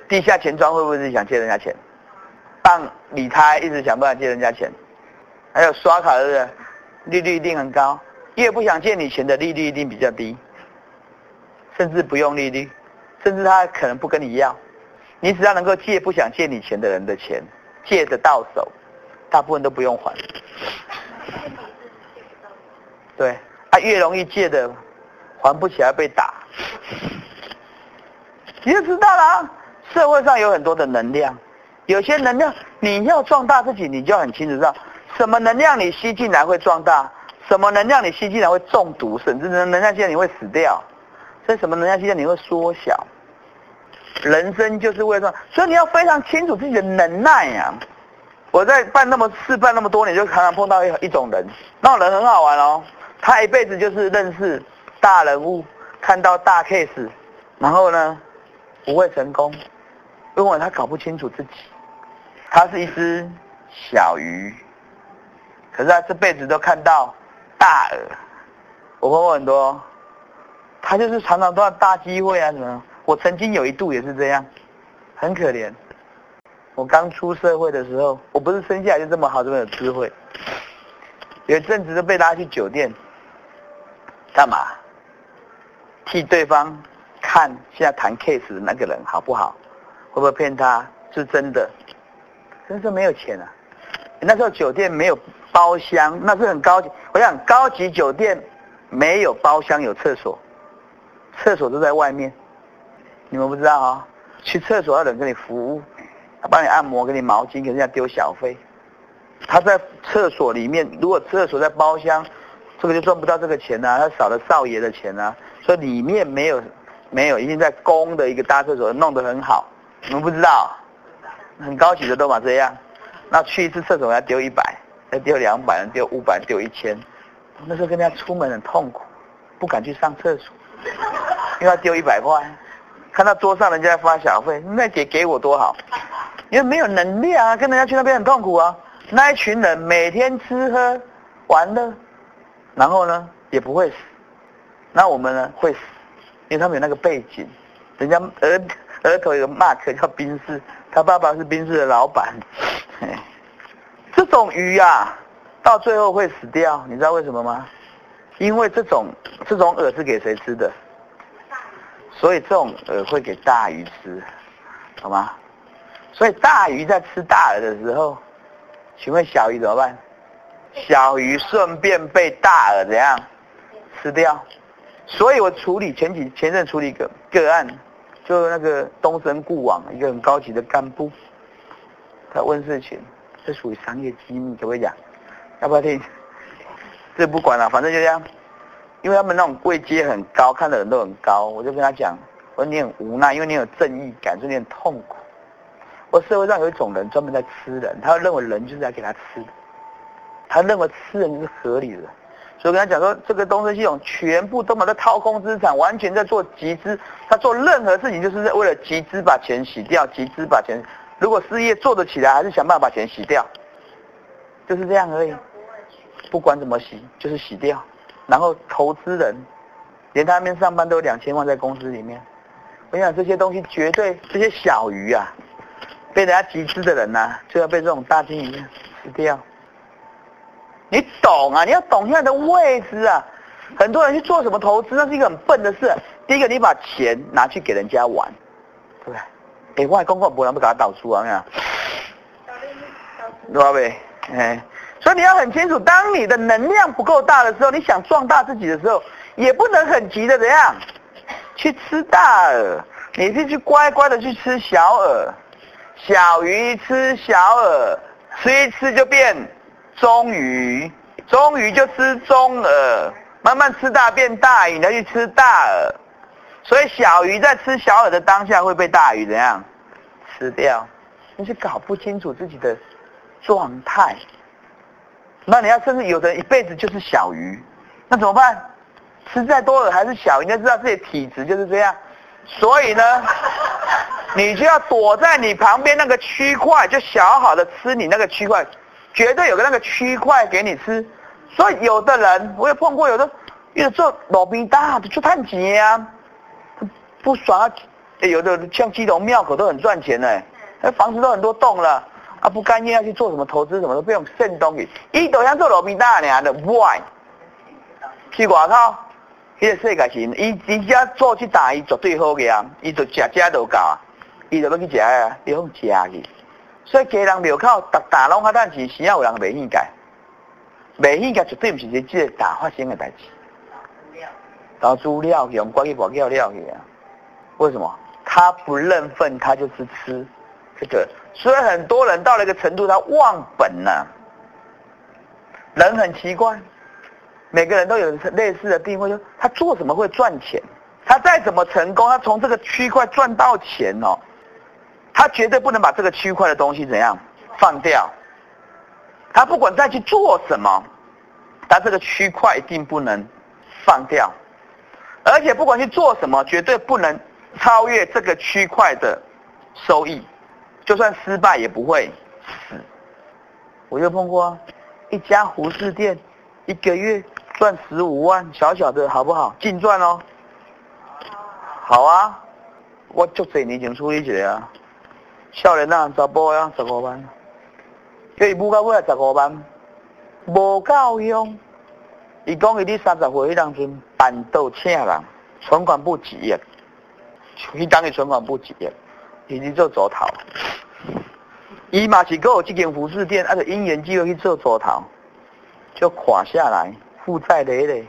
地下钱庄会不会是想借人家钱？办理财一直想办法借人家钱，还有刷卡的利率一定很高。越不想借你钱的利率一定比较低，甚至不用利率，甚至他可能不跟你要。你只要能够借不想借你钱的人的钱，借得到手，大部分都不用还。对，他越容易借的，还不起来被打。你就知道了，社会上有很多的能量，有些能量你要壮大自己，你就很清楚知道什么能量你吸进来会壮大，什么能量你吸进来会中毒，甚至能能量吸进来你会死掉。所以什么能量吸进来你会缩小。人生就是为了，所以你要非常清楚自己的能耐呀。我在办那么事办那么多年，就常常碰到一一种人，那种人很好玩哦。他一辈子就是认识大人物，看到大 case，然后呢不会成功，因为他搞不清楚自己。他是一只小鱼，可是他这辈子都看到大鹅。我碰过很多，他就是常常都要大机会啊什么。我曾经有一度也是这样，很可怜。我刚出社会的时候，我不是生下来就这么好，这么有智慧。有一阵子都被拉去酒店，干嘛？替对方看现在谈 case 的那个人好不好？会不会骗他？是真的？真是没有钱啊！那时候酒店没有包厢，那是很高级。我想高级酒店没有包厢，有厕所，厕所都在外面。你们不知道啊？去厕所要人给你服务，他帮你按摩，给你毛巾，给人家丢小费。他在厕所里面，如果厕所在包厢，这个就赚不到这个钱呐，他少了少爷的钱呐。所以里面没有没有，已经在公的一个大厕所弄得很好。你们不知道？很高级的都嘛这样。那去一次厕所要丢一百，要丢两百，丢五百，丢一千。那时候跟人家出门很痛苦，不敢去上厕所，因为要丢一百块。看到桌上人家发小费，那姐给我多好，因为没有能力啊，跟人家去那边很痛苦啊。那一群人每天吃喝玩乐，然后呢也不会死，那我们呢会死，因为他们有那个背景，人家额 额头有个 mark 叫宾士，他爸爸是宾士的老板。这种鱼啊，到最后会死掉，你知道为什么吗？因为这种这种饵是给谁吃的？所以这种饵会给大鱼吃，好吗？所以大鱼在吃大饵的时候，请问小鱼怎么办？小鱼顺便被大饵怎样吃掉？所以我处理前几前任处理一个个案，就那个东森固网一个很高级的干部，他问事情，这属于商业机密，可不可以讲？要不要听？这不管了，反正就这样。因为他们那种位阶很高，看的人都很高，我就跟他讲，我说你很无奈，因为你有正义感，所以你很痛苦。我社会上有一种人专门在吃人，他认为人就是在给他吃的，他认为吃人就是合理的，所以跟他讲说，这个东森系统全部都把它掏空资产，完全在做集资，他做任何事情就是在为了集资把钱洗掉，集资把钱，如果事业做得起来，还是想办法把钱洗掉，就是这样而已，不管怎么洗，就是洗掉。然后投资人，连他那边上班都有两千万在公司里面。我想这些东西绝对这些小鱼啊，被人家集资的人呐，就要被这种大金鱼吃掉。你懂啊？你要懂现在的位置啊！很多人去做什么投资，那是一个很笨的事。第一个，你把钱拿去给人家玩，对不对？哎，外公公不能不给他倒出啊？没有？对吧？呗，哎。所以你要很清楚，当你的能量不够大的时候，你想壮大自己的时候，也不能很急的怎样去吃大饵，你必须乖乖的去吃小饵，小鱼吃小饵，吃一吃就变中鱼，中鱼就吃中饵，慢慢吃大变大鱼，你要去吃大饵，所以小鱼在吃小饵的当下会被大鱼怎样吃掉？你是搞不清楚自己的状态。那你要甚至有的人一辈子就是小鱼，那怎么办？吃再多的还是小鱼，你要知道自己体质就是这样。所以呢，你就要躲在你旁边那个区块，就小好的吃你那个区块，绝对有个那个区块给你吃。所以有的人我也碰过，有的有做老兵大的就探钱啊，不爽啊。有的像基隆庙口都很赚钱呢，那房子都很多栋了。啊，不甘愿要去做什么投资，什么都不用剩东西，伊都想做老兵大呢，的 why？去外口，迄个世界是，伊伊只做去打，伊绝对好个啊，伊就食食都够啊，伊就要去食啊，伊好食去。所以家人庙口，逐大拢较等是，时啊有人袂应该，袂应该绝对毋是一即个大发生的代志。找资料用关于保料料去啊？为什么？他不认份，他就是吃这个。所以很多人到了一个程度，他忘本了。人很奇怪，每个人都有类似的定位，说他做什么会赚钱，他再怎么成功，他从这个区块赚到钱哦，他绝对不能把这个区块的东西怎样放掉。他不管再去做什么，他这个区块一定不能放掉，而且不管去做什么，绝对不能超越这个区块的收益，就算失败也不会死。我就碰过，一家服饰店，一个月赚十五万，小小的好不好？净赚哦。好啊，我就这年前出一节啊，少年啊，查甫啊，十五万。叫伊母到尾来十五万，无够用。伊讲伊伫三十岁迄当阵办到请人，存款不几亿，伊当伊存款不几亿，伊去做组头。伊嘛是有即间服饰店，啊，就因缘机会去做组头，就垮下来，负债累累，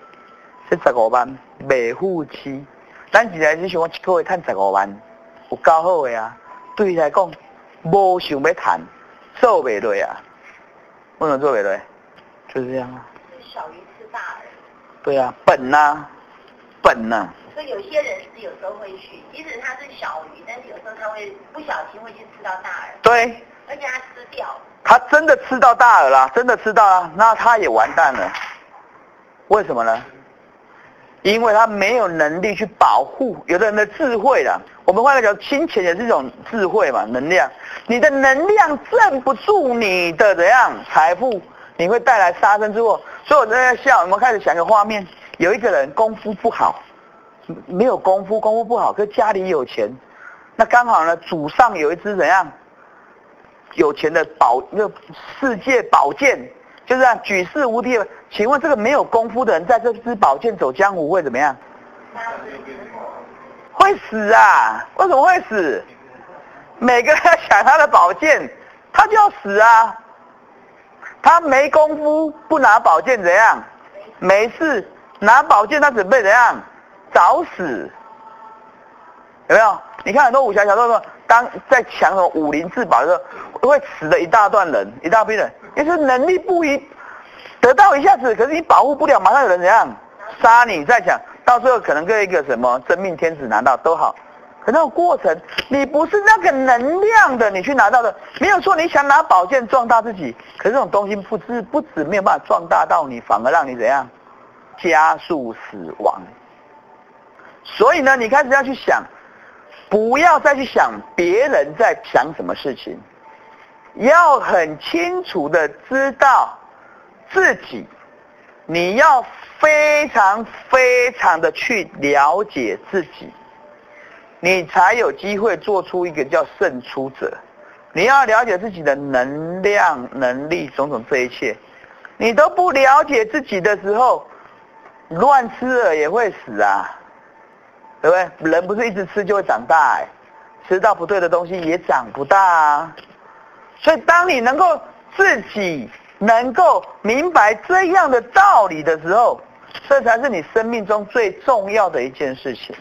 这十五万未付期。咱现在是想讲一个月赚十五万，有够好诶啊！对伊来讲，无想要赚。做不对啊？为什么做不对？就是这样啊。小鱼吃大饵。对啊，笨呐，笨呐。所以有些人是有时候会去，即使他是小鱼，但是有时候他会不小心会去吃到大饵。对。而且他吃掉。他真的吃到大饵了，真的吃到了，那他也完蛋了。为什么呢？因为他没有能力去保护有的人的智慧啦。我们换个角度，金钱也是一种智慧嘛，能量。你的能量镇不住你的怎样财富，你会带来杀身之祸。所以我在笑，我们开始想一个画面：有一个人功夫不好，没有功夫，功夫不好，可是家里有钱，那刚好呢，祖上有一只怎样有钱的宝，那世界宝剑。就这样举世无敌。请问这个没有功夫的人，在这支宝剑走江湖会怎么样？会死啊！为什么会死？每个人抢他的宝剑，他就要死啊！他没功夫，不拿宝剑怎样？没事，拿宝剑他准备怎样？找死！有没有？你看很多武侠小说说，当在抢什么武林至宝的时候，会死的一大段人，一大批人。也是能力不一，得到一下子，可是你保护不了，马上有人怎样杀你？再讲到最后可能跟一个什么真命天子拿到都好，可那种过程你不是那个能量的，你去拿到的没有错。你想拿宝剑壮大自己，可是这种东西不知不止没有办法壮大到你，反而让你怎样加速死亡。所以呢，你开始要去想，不要再去想别人在想什么事情。要很清楚的知道自己，你要非常非常的去了解自己，你才有机会做出一个叫胜出者。你要了解自己的能量、能力种种这一切，你都不了解自己的时候，乱吃了也会死啊，对不对？人不是一直吃就会长大，吃到不对的东西也长不大啊。所以，当你能够自己能够明白这样的道理的时候，这才是你生命中最重要的一件事情。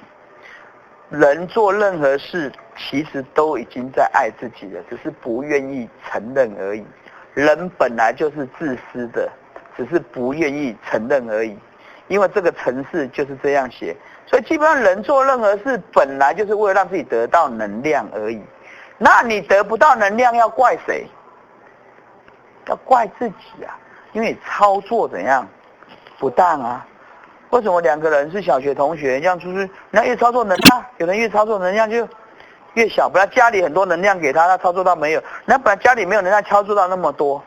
人做任何事，其实都已经在爱自己了，只是不愿意承认而已。人本来就是自私的，只是不愿意承认而已。因为这个城市就是这样写，所以基本上人做任何事，本来就是为了让自己得到能量而已。那你得不到能量，要怪谁？要怪自己啊！因为操作怎样不当啊？为什么两个人是小学同学，这样出去，那越操作能量，有人越操作能量就越小。本来家里很多能量给他，他操作到没有；那本来家里没有能量，操作到那么多，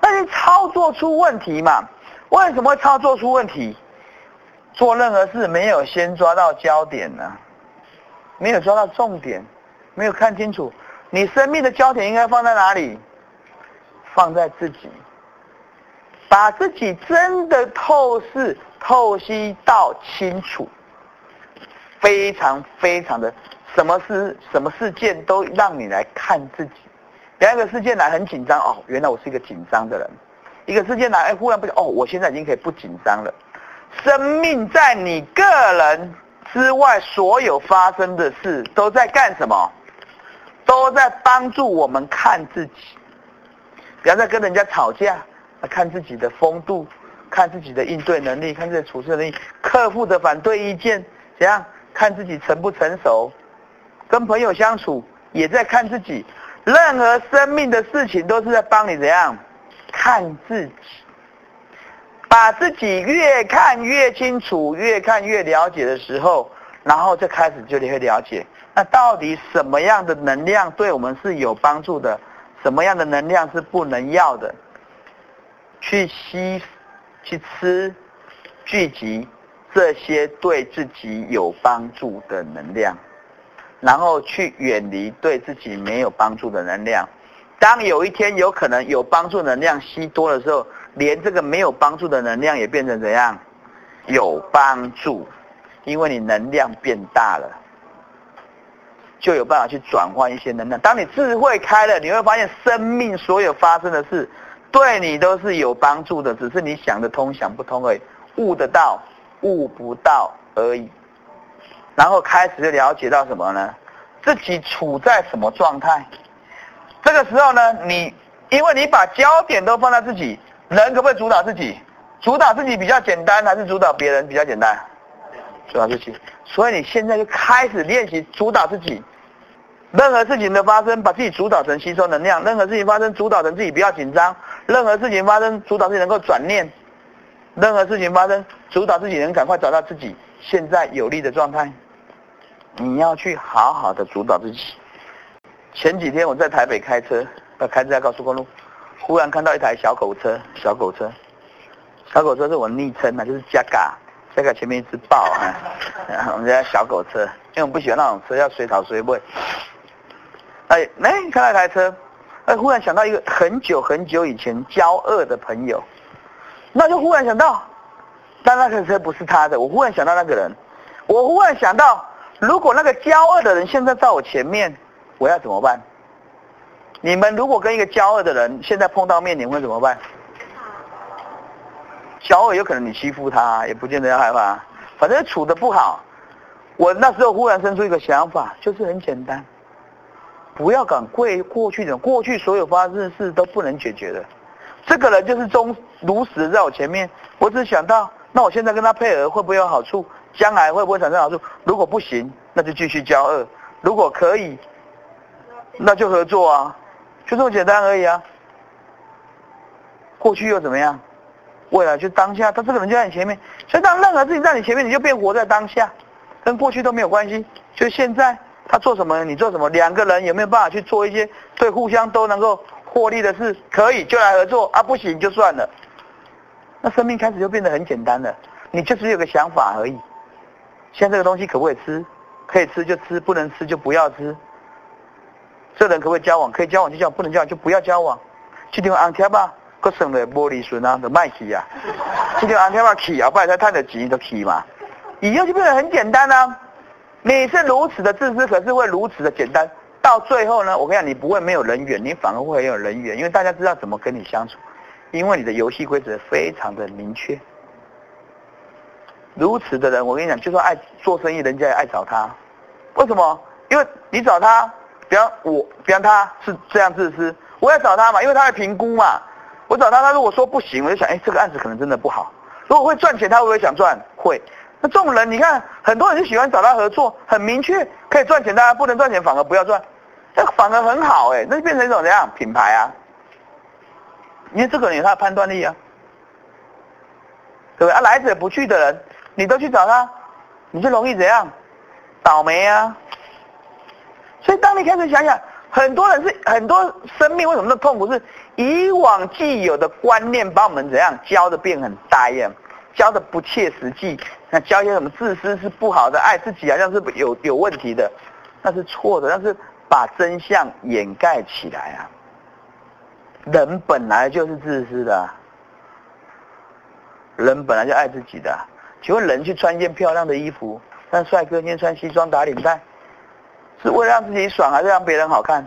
那你操作出问题嘛？为什么会操作出问题？做任何事没有先抓到焦点呢？没有抓到重点，没有看清楚。你生命的焦点应该放在哪里？放在自己，把自己真的透视、透析到清楚，非常非常的，什么事、什么事件都让你来看自己。两个事件来很紧张哦，原来我是一个紧张的人。一个事件来，哎，忽然不哦，我现在已经可以不紧张了。生命在你个人之外，所有发生的事都在干什么？都在帮助我们看自己，不要再跟人家吵架，看自己的风度，看自己的应对能力，看自己处事能力，客户的反对意见怎样，看自己成不成熟，跟朋友相处也在看自己，任何生命的事情都是在帮你怎样？看自己，把自己越看越清楚，越看越了解的时候，然后就开始就你会了解，那到底什么样的能量对我们是有帮助的，什么样的能量是不能要的。去吸、去吃、聚集这些对自己有帮助的能量，然后去远离对自己没有帮助的能量。当有一天有可能有帮助能量吸多的时候，连这个没有帮助的能量也变成怎样？有帮助，因为你能量变大了，就有办法去转换一些能量。当你智慧开了，你会发现生命所有发生的事。对你都是有帮助的，只是你想得通想不通而已，悟得到悟不到而已。然后开始就了解到什么呢？自己处在什么状态？这个时候呢，你因为你把焦点都放在自己，人可不可以主导自己？主导自己比较简单，还是主导别人比较简单？主导自己。所以你现在就开始练习主导自己。任何事情的发生，把自己主导成吸收能量；任何事情发生，主导成自己不要紧张。任何事情发生，主导自己能够转念；任何事情发生，主导自己能赶快找到自己现在有利的状态。你要去好好的主导自己。前几天我在台北开车，要开在高速公路，忽然看到一台小狗车，小狗车，小狗车是我昵称啊，就是加嘎，这个前面一只豹啊，我们叫小狗车，因为我不喜欢那种车，要随讨随喂。哎，哎，看到一台车。哎，忽然想到一个很久很久以前交恶的朋友，那就忽然想到，但那个车不是他的。我忽然想到那个人，我忽然想到，如果那个交恶的人现在在我前面，我要怎么办？你们如果跟一个交恶的人现在碰到面，你会怎么办？交恶有可能你欺负他，也不见得要害怕，反正处的不好。我那时候忽然生出一个想法，就是很简单。不要管过过去的，过去所有发生的事都不能解决的。这个人就是忠如实在我前面，我只想到，那我现在跟他配合会不会有好处？将来会不会产生好处？如果不行，那就继续交恶；如果可以，那就合作啊，就这么简单而已啊。过去又怎么样？未来就当下，他这个人就在你前面，所以当任何事情在你前面，你就变活在当下，跟过去都没有关系，就现在。他做什么，你做什么，两个人有没有办法去做一些对互相都能够获利的事？可以就来合作啊，不行就算了。那生命开始就变得很简单了，你就只有个想法而已。现在这个东西可不可以吃？可以吃就吃，不能吃就不要吃。这人可不可以交往？可以交往就交往，不能交往就不要交往。去地方安贴吧，搁省了玻璃顺啊，就卖去啊。去条安贴吧去啊，不然他赚的钱就去嘛。以后就变得很简单啊。你是如此的自私，可是会如此的简单。到最后呢，我跟你讲，你不会没有人缘，你反而会很有人缘，因为大家知道怎么跟你相处，因为你的游戏规则非常的明确。如此的人，我跟你讲，就算爱做生意，人家也爱找他。为什么？因为你找他，比方我，比方他是这样自私，我要找他嘛，因为他会评估嘛。我找他，他如果说不行，我就想，哎，这个案子可能真的不好。如果会赚钱，他会不会想赚？会。那这种人，你看很多人就喜欢找他合作，很明确可以赚钱，大家不能赚钱反而不要赚，那反而很好哎，那就变成一种怎样品牌啊？因为这个人有他的判断力啊，对不对？啊，来者不拒的人，你都去找他，你就容易怎样倒霉啊？所以当你开始想想，很多人是很多生命为什么那么痛苦，是以往既有的观念把我们怎样教的变很呆呀？教的不切实际，那教一些什么自私是不好的，爱自己好像是有有问题的，那是错的，那是把真相掩盖起来啊。人本来就是自私的，人本来就爱自己的。请问人去穿一件漂亮的衣服，但帅哥今天穿西装打领带，是为了让自己爽，还是让别人好看？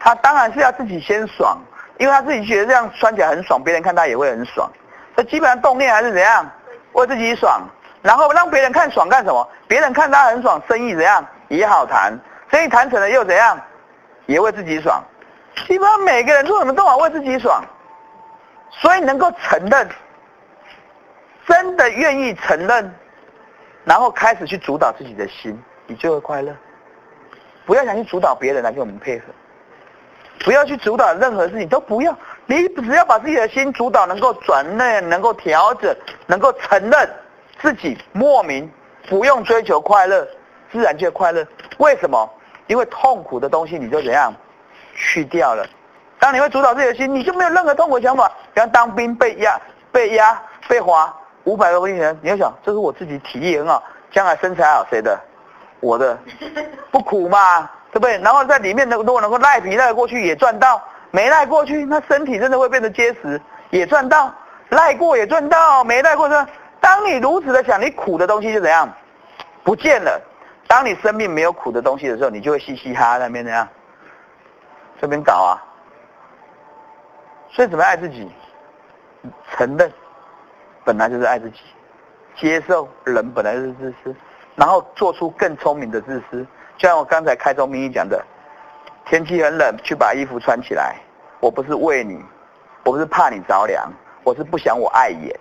他当然是要自己先爽，因为他自己觉得这样穿起来很爽，别人看他也会很爽。那基本上动念还是怎样，为自己爽，然后让别人看爽干什么？别人看他很爽，生意怎样也好谈，生意谈成了又怎样，也为自己爽。基本上每个人做什么都好为自己爽，所以能够承认真的愿意承认，然后开始去主导自己的心，你就会快乐。不要想去主导别人来跟我们配合，不要去主导任何事情，都不要。你只要把自己的心主导，能够转念，能够调整，能够承认自己莫名不用追求快乐，自然就快乐。为什么？因为痛苦的东西你就怎样去掉了。当你会主导自己的心，你就没有任何痛苦想法。比方当兵被压、被压、被划五百多公斤，你要想，这是我自己体力很好，将来身材好，谁的？我的，不苦嘛，对不对？然后在里面能如果能够赖皮赖过去也赚到，没赖过去，那身体真的会变得结实，也赚到，赖过也赚到，没赖过赚。当你如此的想，你苦的东西就怎样不见了。当你生命没有苦的东西的时候，你就会嘻嘻哈哈那边怎样，这边搞啊。所以怎么爱自己？承认本来就是爱自己，接受人本来就是自私。然后做出更聪明的自私，就像我刚才开宗明义讲的，天气很冷，去把衣服穿起来。我不是为你，我不是怕你着凉，我是不想我碍眼，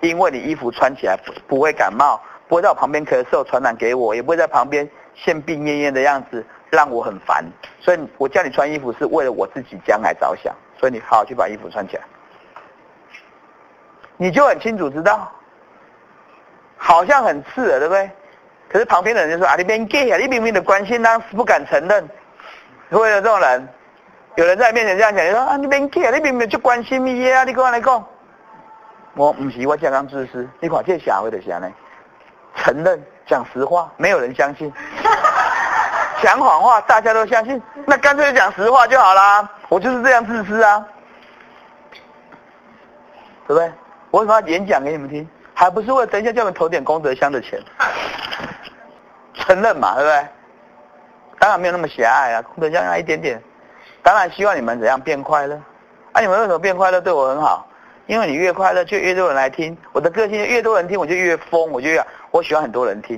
因为你衣服穿起来不不会感冒，不会在我旁边咳嗽传染给我，也不会在旁边现病恹恹的样子让我很烦。所以我叫你穿衣服是为了我自己将来着想，所以你好好去把衣服穿起来，你就很清楚知道，好像很刺耳，对不对？可是旁边的人就说啊，你别 gay 啊，你明明的关心，但是不敢承认，会有这种人。有人在面前这样讲，你说啊，你别 gay 啊，你明明就关心你啊，你跟我来讲，我不是我讲刚自私，你看这社会的啥呢？承认讲实话，没有人相信；讲谎话，大家都相信。那干脆讲实话就好啦，我就是这样自私啊，对不对？我为什么要演讲给你们听？还不是为了等一下叫你们投点功德箱的钱？承认嘛，对不对？当然没有那么狭隘啊，功德箱那一点点。当然希望你们怎样变快乐。啊，你们为什么变快乐？对我很好，因为你越快乐，就越多人来听。我的个性越多人听，我就越疯，我就越我喜欢很多人听，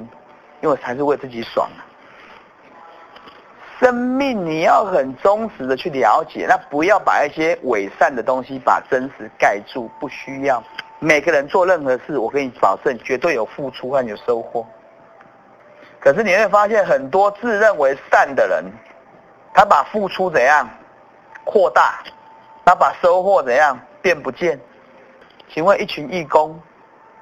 因为我才是为自己爽。生命你要很忠实的去了解，那不要把一些伪善的东西把真实盖住，不需要。每个人做任何事，我给你保证，绝对有付出和有收获。可是你会发现，很多自认为善的人，他把付出怎样扩大，他把收获怎样变不见。请问，一群义工，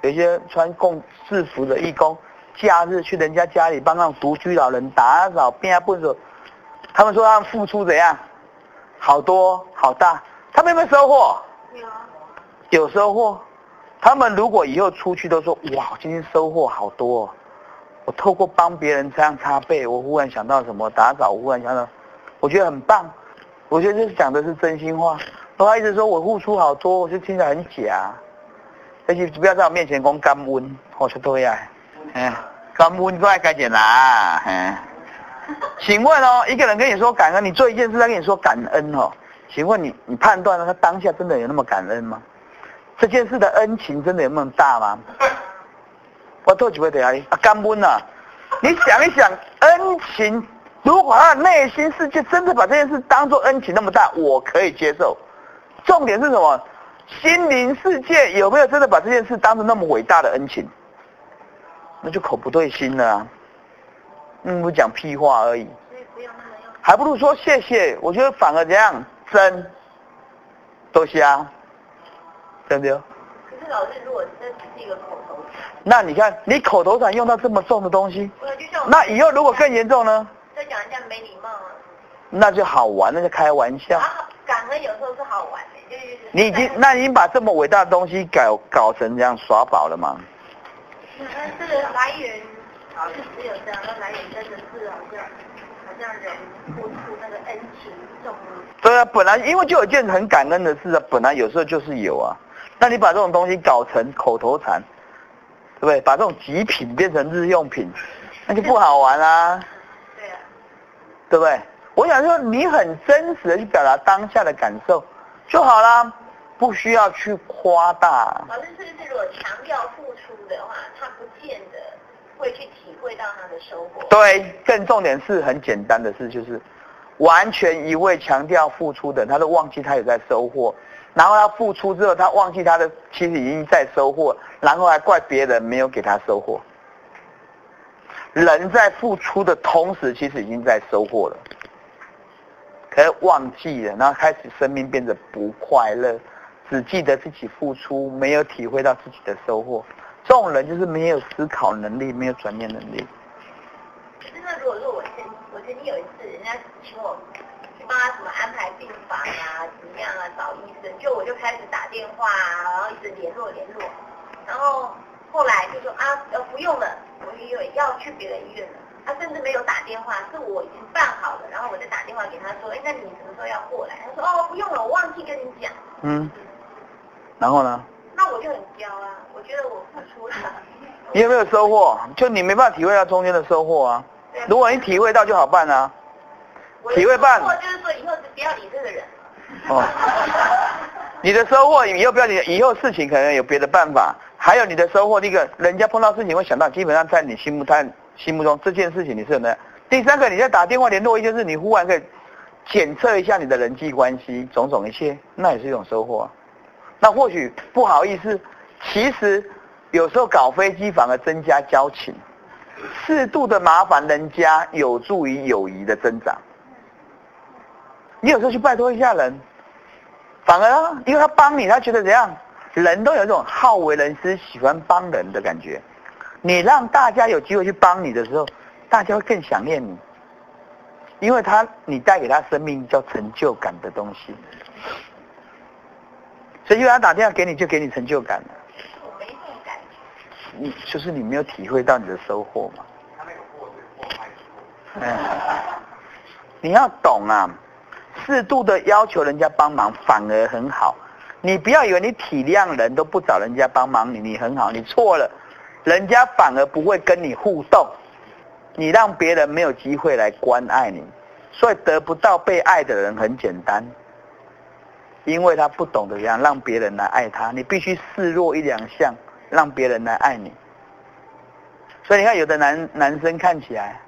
有些穿共制服的义工，假日去人家家里帮那种独居老人打扫、变下笨手，他们说他们付出怎样，好多好大，他们有没有收获？有，有收获。他们如果以后出去都说哇，今天收获好多，我透过帮别人这样擦背，我忽然想到什么打扫，忽然想到，我觉得很棒。我觉得这讲的是真心话。他一直说我付出好多，我就听起来很假。而且不要在我面前讲感恩，我说对呀，嗯，感恩都爱该讲啦，嗯。请问哦，一个人跟你说感恩，你做一件事他跟你说感恩哦，请问你你判断了他当下真的有那么感恩吗？这件事的恩情真的有那么大吗？我多几位等下，啊，干温呐！你想一想，恩情，如果他的内心世界真的把这件事当做恩情那么大，我可以接受。重点是什么？心灵世界有没有真的把这件事当成那么伟大的恩情？那就口不对心了。嗯，不讲屁话而已。还不如说谢谢。我觉得反而怎样？真，多谢啊。对不对？老师，如果这只是一个口头禅，那你看，你口头禅用到这么重的东西，那以后如果更严重呢？再讲一下没礼貌啊。那就好玩，那就开玩笑。感恩有时候是好玩的，就是你已经，那已经把这么伟大的东西搞搞成这样耍宝了吗？那这个来源好像只有这样，那来源真的是好像好像人付出那个恩情重。对啊，本来因为就有一件很感恩的事啊，本来有时候就是有啊。那你把这种东西搞成口头禅，对不对？把这种极品变成日用品，那就不好玩啦。对啊。对不对？我想说，你很真实的去表达当下的感受就好啦，不需要去夸大。老师，是不是如果强调付出的话，他不见得会去体会到他的收获？对，更重点是很简单的事，就是完全一味强调付出的，他都忘记他有在收获。然后他付出之后，他忘记他的其实已经在收获，然后还怪别人没有给他收获。人在付出的同时，其实已经在收获了，可是忘记了，然后开始生命变得不快乐，只记得自己付出，没有体会到自己的收获。这种人就是没有思考能力，没有转念能力。那如果说我我曾经有一次，人家请我去帮他什么安排病房啊，怎么样啊，找医生，就我就开始打电话，然后一直联络联络，然后后来就说啊，呃不用了，我以为要去别的医院了。他甚至没有打电话，是我已经办好了，然后我再打电话给他说，哎，那你什么时候要过来？他说哦，不用了，我忘记跟你讲。嗯，然后呢？那我就很焦啊，我觉得我付出了。你有没有收获？就你没办法体会到中间的收获啊。如果你体会到就好办啊。体会办就是说以后就不要理这个人。哦，你的收获以后不要理以后事情可能有别的办法，还有你的收获，第一个人家碰到事情会想到，基本上在你心目他心目中这件事情你是有的。第三个，你在打电话联络，一件事，你忽然可以检测一下你的人际关系，种种一切，那也是一种收获啊。那或许不好意思，其实有时候搞飞机反而增加交情，适度的麻烦人家有助于友谊的增长。你有时候去拜托一下人，反而啊因为他帮你，他觉得怎样？人都有一种好为人师、喜欢帮人的感觉。你让大家有机会去帮你的时候，大家会更想念你，因为他你带给他生命叫成就感的东西。所以，就他打电话给你，就给你成就感了。我没这种感觉。你就是你没有体会到你的收获嘛。他那个货是货卖错。嗯，你要懂啊，适度的要求人家帮忙反而很好。你不要以为你体谅人都不找人家帮忙你，你很好，你错了。人家反而不会跟你互动，你让别人没有机会来关爱你，所以得不到被爱的人很简单，因为他不懂得怎样让别人来爱他，你必须示弱一两项，让别人来爱你。所以你看，有的男男生看起来，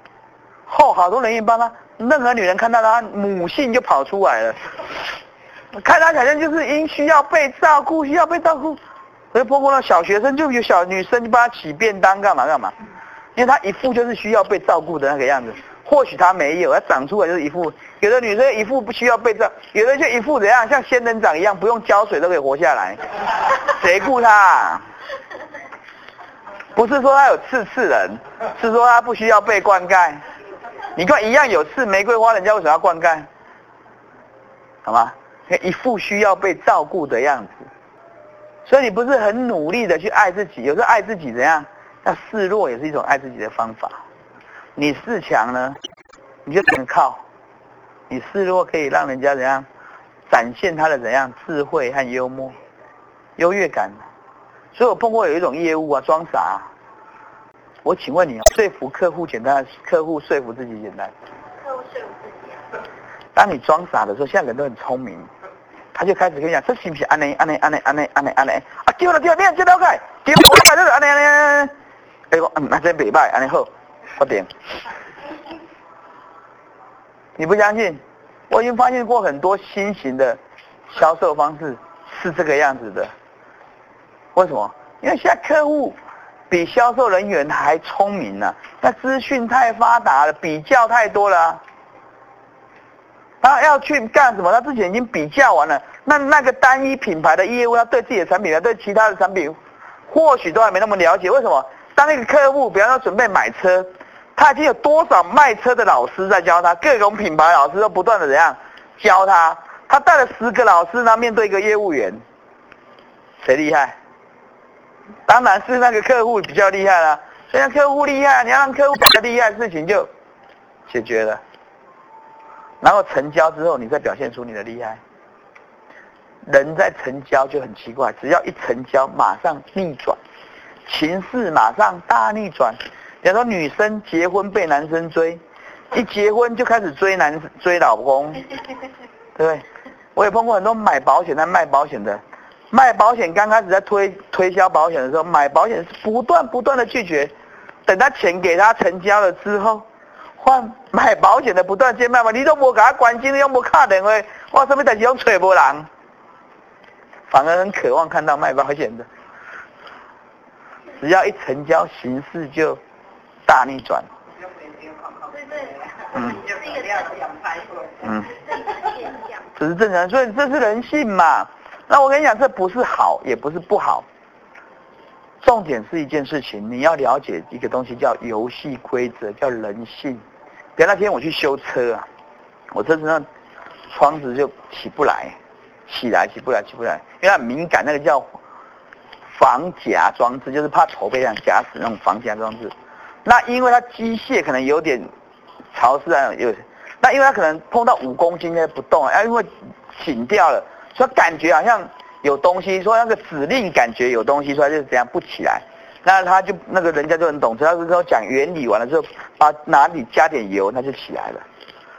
后好多人愿意帮他，任何女人看到她母性就跑出来了，看她好像就是因需要被照顾，需要被照顾。所以包括那小学生就有小女生就帮她起便当干嘛干嘛，因为她一副就是需要被照顾的那个样子。或许她没有，她长出来就是一副。有的女生一副不需要被照，有的就一副怎样，像仙人掌一样，不用浇水都可以活下来。谁顾她、不是说他有刺刺人，是说他不需要被灌溉。你看一样有刺玫瑰花，人家为什么要灌溉？好吗？一副需要被照顾的样子。所以你不是很努力的去爱自己，有时候爱自己怎样？要示弱也是一种爱自己的方法。你示强呢，你就只能靠。你示弱可以让人家怎样展现他的怎样智慧和幽默、优越感。所以我碰过有一种业务啊，装傻。我请问你啊，说服客户简单，客户说服自己简单。客户说服自己啊。当你装傻的时候，现在人都很聪明。他就开始跟你讲，这是不是安尼安尼安尼安尼安尼安尼？啊，丢了丢了，你接了解，丢了，我就是安尼安尼安尼。哎，我嗯，那真袂歹，安尼好，我点。你不相信？我已经发现过很多新型的销售方式是这个样子的。为什么？因为现在客户比销售人员还聪明呢、那资讯太发达了，比较太多了、他要去干什么？他之前已经比较完了。那那个单一品牌的业务，他对自己的产品，对其他的产品，或许都还没那么了解。为什么？当一个客户，比方说准备买车，他已经有多少卖车的老师在教他，各种品牌老师都不断的怎样教他。他带了十个老师，他面对一个业务员，谁厉害？当然是那个客户比较厉害啦。现在客户厉害，你要让客户比较厉害，事情就解决了。然后成交之后，你再表现出你的厉害。人在成交就很奇怪，只要一成交，马上逆转，情势马上大逆转。比如说女生结婚被男生追，一结婚就开始追男追老公，对？我也碰过很多买保险的、卖保险的，卖保险刚开始在推推销保险的时候，买保险是不断不断的拒绝，等他钱给他成交了之后。换买保险的不断接卖嘛，你都无给他关心，你都无打电话，我什么代志拢找无人。反而很渴望看到卖保险的。只要一成交，形势就大逆转。嗯嗯，这是现象。这是正常，所以这是人性嘛。那我跟你讲，这不是好，也不是不好。重点是一件事情，你要了解一个东西叫游戏规则，叫人性。比如那天我去修车啊，我车子上窗子就起不来，起来起不来起不来，因为它很敏感，那个叫防夹装置，就是怕头被这样夹死那种防夹装置。那因为它机械可能有点潮湿啊，有那因为它可能碰到五公斤，它不动啊，因为紧掉了，所以感觉好像有东西，说那个指令感觉有东西，所以它就是这样不起来。那他就那个人家就很懂车，他就跟我讲原理，完了之后把哪里加点油，它就起来了。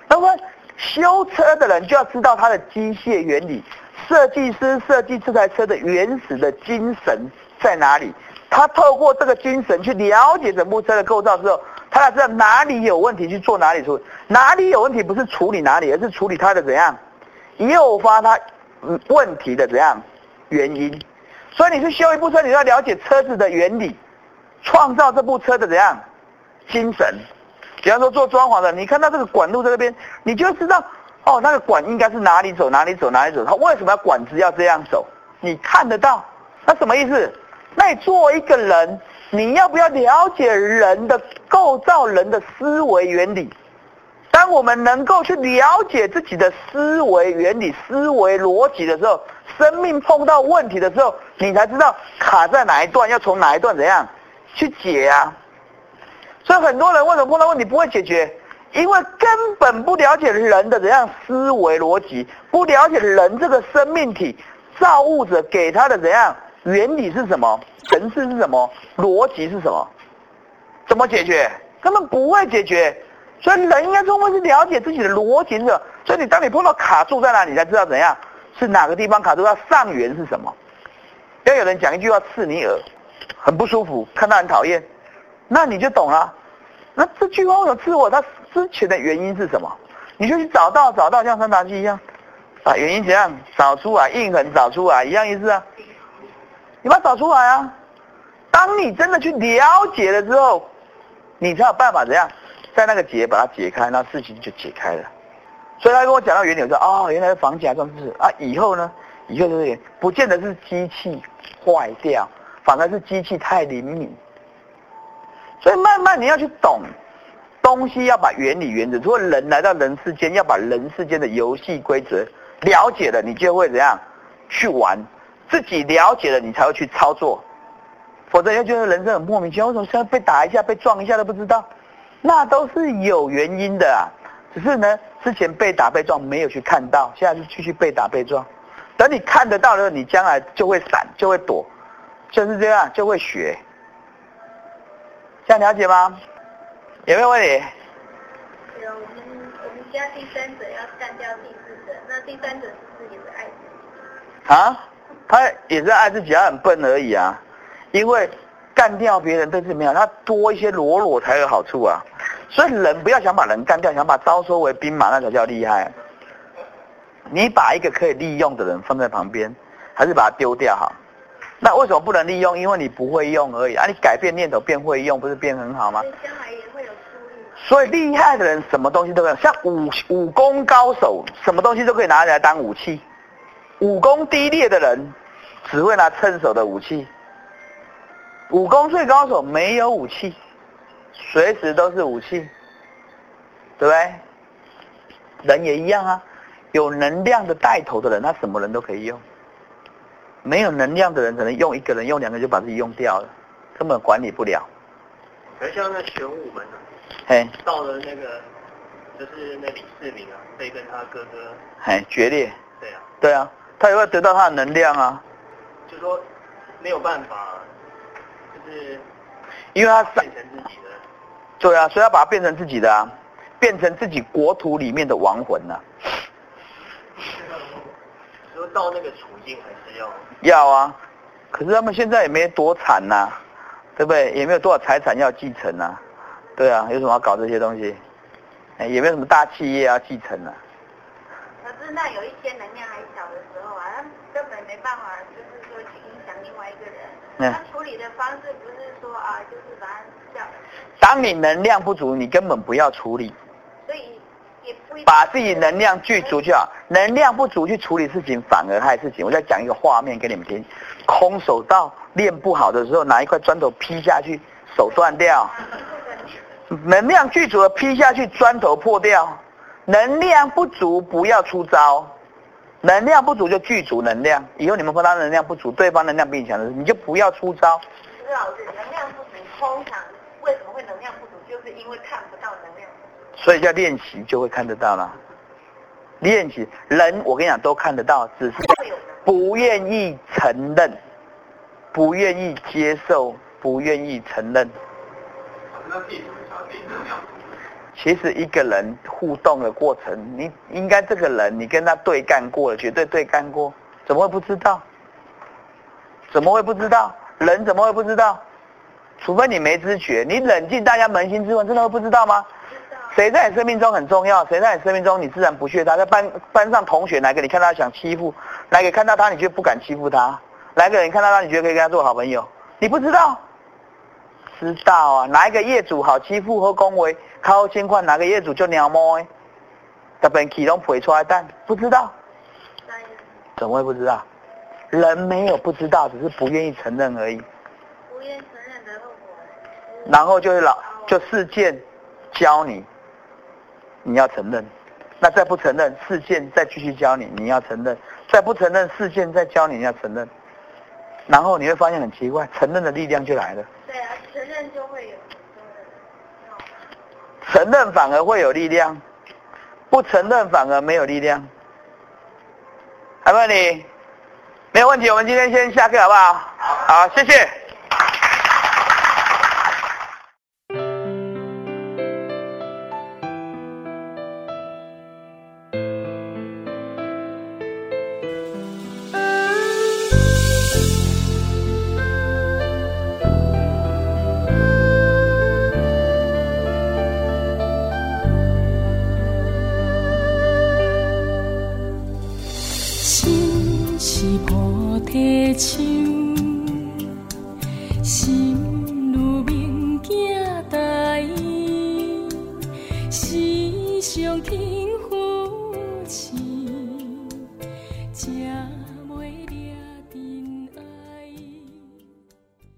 那么修车的人就要知道它的机械原理，设计师设计这台车的原始的精神在哪里？他透过这个精神去了解整部车的构造之后，他才知道哪里有问题去做哪里处理，哪里有问题不是处理哪里，而是处理它的怎样诱发它问题的怎样原因。所以你去修一部车，你要了解车子的原理，创造这部车的怎样精神。比方说做装潢的，你看到这个管路在这边，你就知道哦，那个管应该是哪里走哪里走哪里走，它为什么要管子要这样走？你看得到，那什么意思？那你作为一个人，你要不要了解人的构造、人的思维原理？当我们能够去了解自己的思维原理、思维逻辑的时候，生命碰到问题的时候，你才知道卡在哪一段，要从哪一段怎样去解啊。所以很多人为什么碰到问题不会解决？因为根本不了解人的怎样思维逻辑，不了解人这个生命体造物者给他的怎样原理是什么，层次是什么，逻辑是什么，怎么解决？根本不会解决。所以人应该充分是了解自己的逻辑的。所以你当你碰到卡住在哪里，你才知道怎样是哪个地方卡住，它上缘是什么。要有人讲一句话刺你耳，很不舒服，看到很讨厌，那你就懂了。那这句话为什么刺我？它之前的原因是什么？你就去找到找到，像三打鸡一样，把原因怎样找出来，印痕找出来，一样意思啊。你把它找出来啊。当你真的去了解了之后，你才有办法怎样，在那个结把它解开，那事情就解开了。所以他跟我讲到原理，我说哦，原来是防夹装置啊。以后呢，以后就是不见得是机器坏掉，反而是机器太灵敏。所以慢慢你要去懂东西，要把原理原则，如果人来到人世间，要把人世间的游戏规则了解了，你就会怎样去玩。自己了解了，你才会去操作。否则你会觉得人生很莫名其妙，为什么现在被打一下、被撞一下都不知道？那都是有原因的啊。只是呢，之前被打被撞没有去看到，现在是继续被打被撞。等你看得到了，你将来就会闪，就会躲，就是这样，就会学。这样了解吗？有没有问题？有，我们我们家第三者要干掉第四者，那第三者是不是也是爱自己？啊？他也是爱自己，他很笨而已啊。因为干掉别人对自己没有，他多一些裸裸才有好处啊。所以人不要想把人干掉，想把招收为兵马，那才叫厉害。你把一个可以利用的人放在旁边，还是把他丢掉好？那为什么不能利用？因为你不会用而已啊！你改变念头变会用，不是变很好吗所？以。厉害的人什么东西都可以，像武武功高手，什么东西都可以拿来当武器。武功低劣的人只会拿趁手的武器。武功最高手没有武器，随时都是武器，对不对？人也一样啊，有能量的带头的人，他什么人都可以用。没有能量的人，可能用一个人、用两个就把自己用掉了，根本管理不了。可是像那玄武门啊，嘿，到了那个就是那李世民啊，可以跟他哥哥，嘿，决裂。对啊，对啊，他也会得到他的能量啊，就说没有办法，就是因为他上变成自己的，对啊，所以要把它变成自己的啊，变成自己国土里面的亡魂啊。说到那个处境还是要要啊，可是他们现在也没多惨呐、对不对？也没有多少财产要继承呐、对啊，有什么要搞这些东西？哎，也没有什么大企业要继承啊。可是那有一些能量还小的时候啊，他根本没办法，就是说去影响另外一个人。嗯他处理的方式不是说啊，就是把当你能量不足，你根本不要处理，所以也不把自己能量聚足就好。能量不足去处理事情，反而害事情。我再讲一个画面给你们听：空手道练不好的时候，拿一块砖头劈下去，手断掉。能量聚足的劈下去，砖头破掉。能量不足不要出招，能量不足就具足能量。以后你们碰到能量不足，对方能量比你强的时候，你就不要出招。老师，能量不足，通常为什么会能量不足？就是因为看不到能量。所以叫练习就会看得到了。练习人，我跟你讲都看得到，只是不愿意承认，不愿意接受，不愿意承认。那自己怎么能量？其实一个人互动的过程，你应该这个人你跟他对干过了，绝对对干过，怎么会不知道？怎么会不知道？人怎么会不知道？除非你没知觉，你冷静，大家扪心自问，真的会不知道吗？谁在你生命中很重要？谁在你生命中你自然不屑他？在班班上同学哪个你看到他想欺负，哪个看到他你就不敢欺负他？哪个人看到他你觉得可以跟他做好朋友？你不知道？知道啊，哪一个业主好欺负和恭维，靠情况哪个业主就鸟摸的，特别启动陪出来但，不知道？怎么会不知道？人没有不知道，只是不愿意承认而已。不愿承认的后果。然后就是老就事件教你，你要承认，那再不承认事件再继续教你，你要承认，再不承认事件再教你，你要承认，然后你会发现很奇怪，承认的力量就来了，承认就会有。承认反而会有力量，不承认反而没有力量。还问你？没有问题，我们今天先下课好不好？好，谢谢。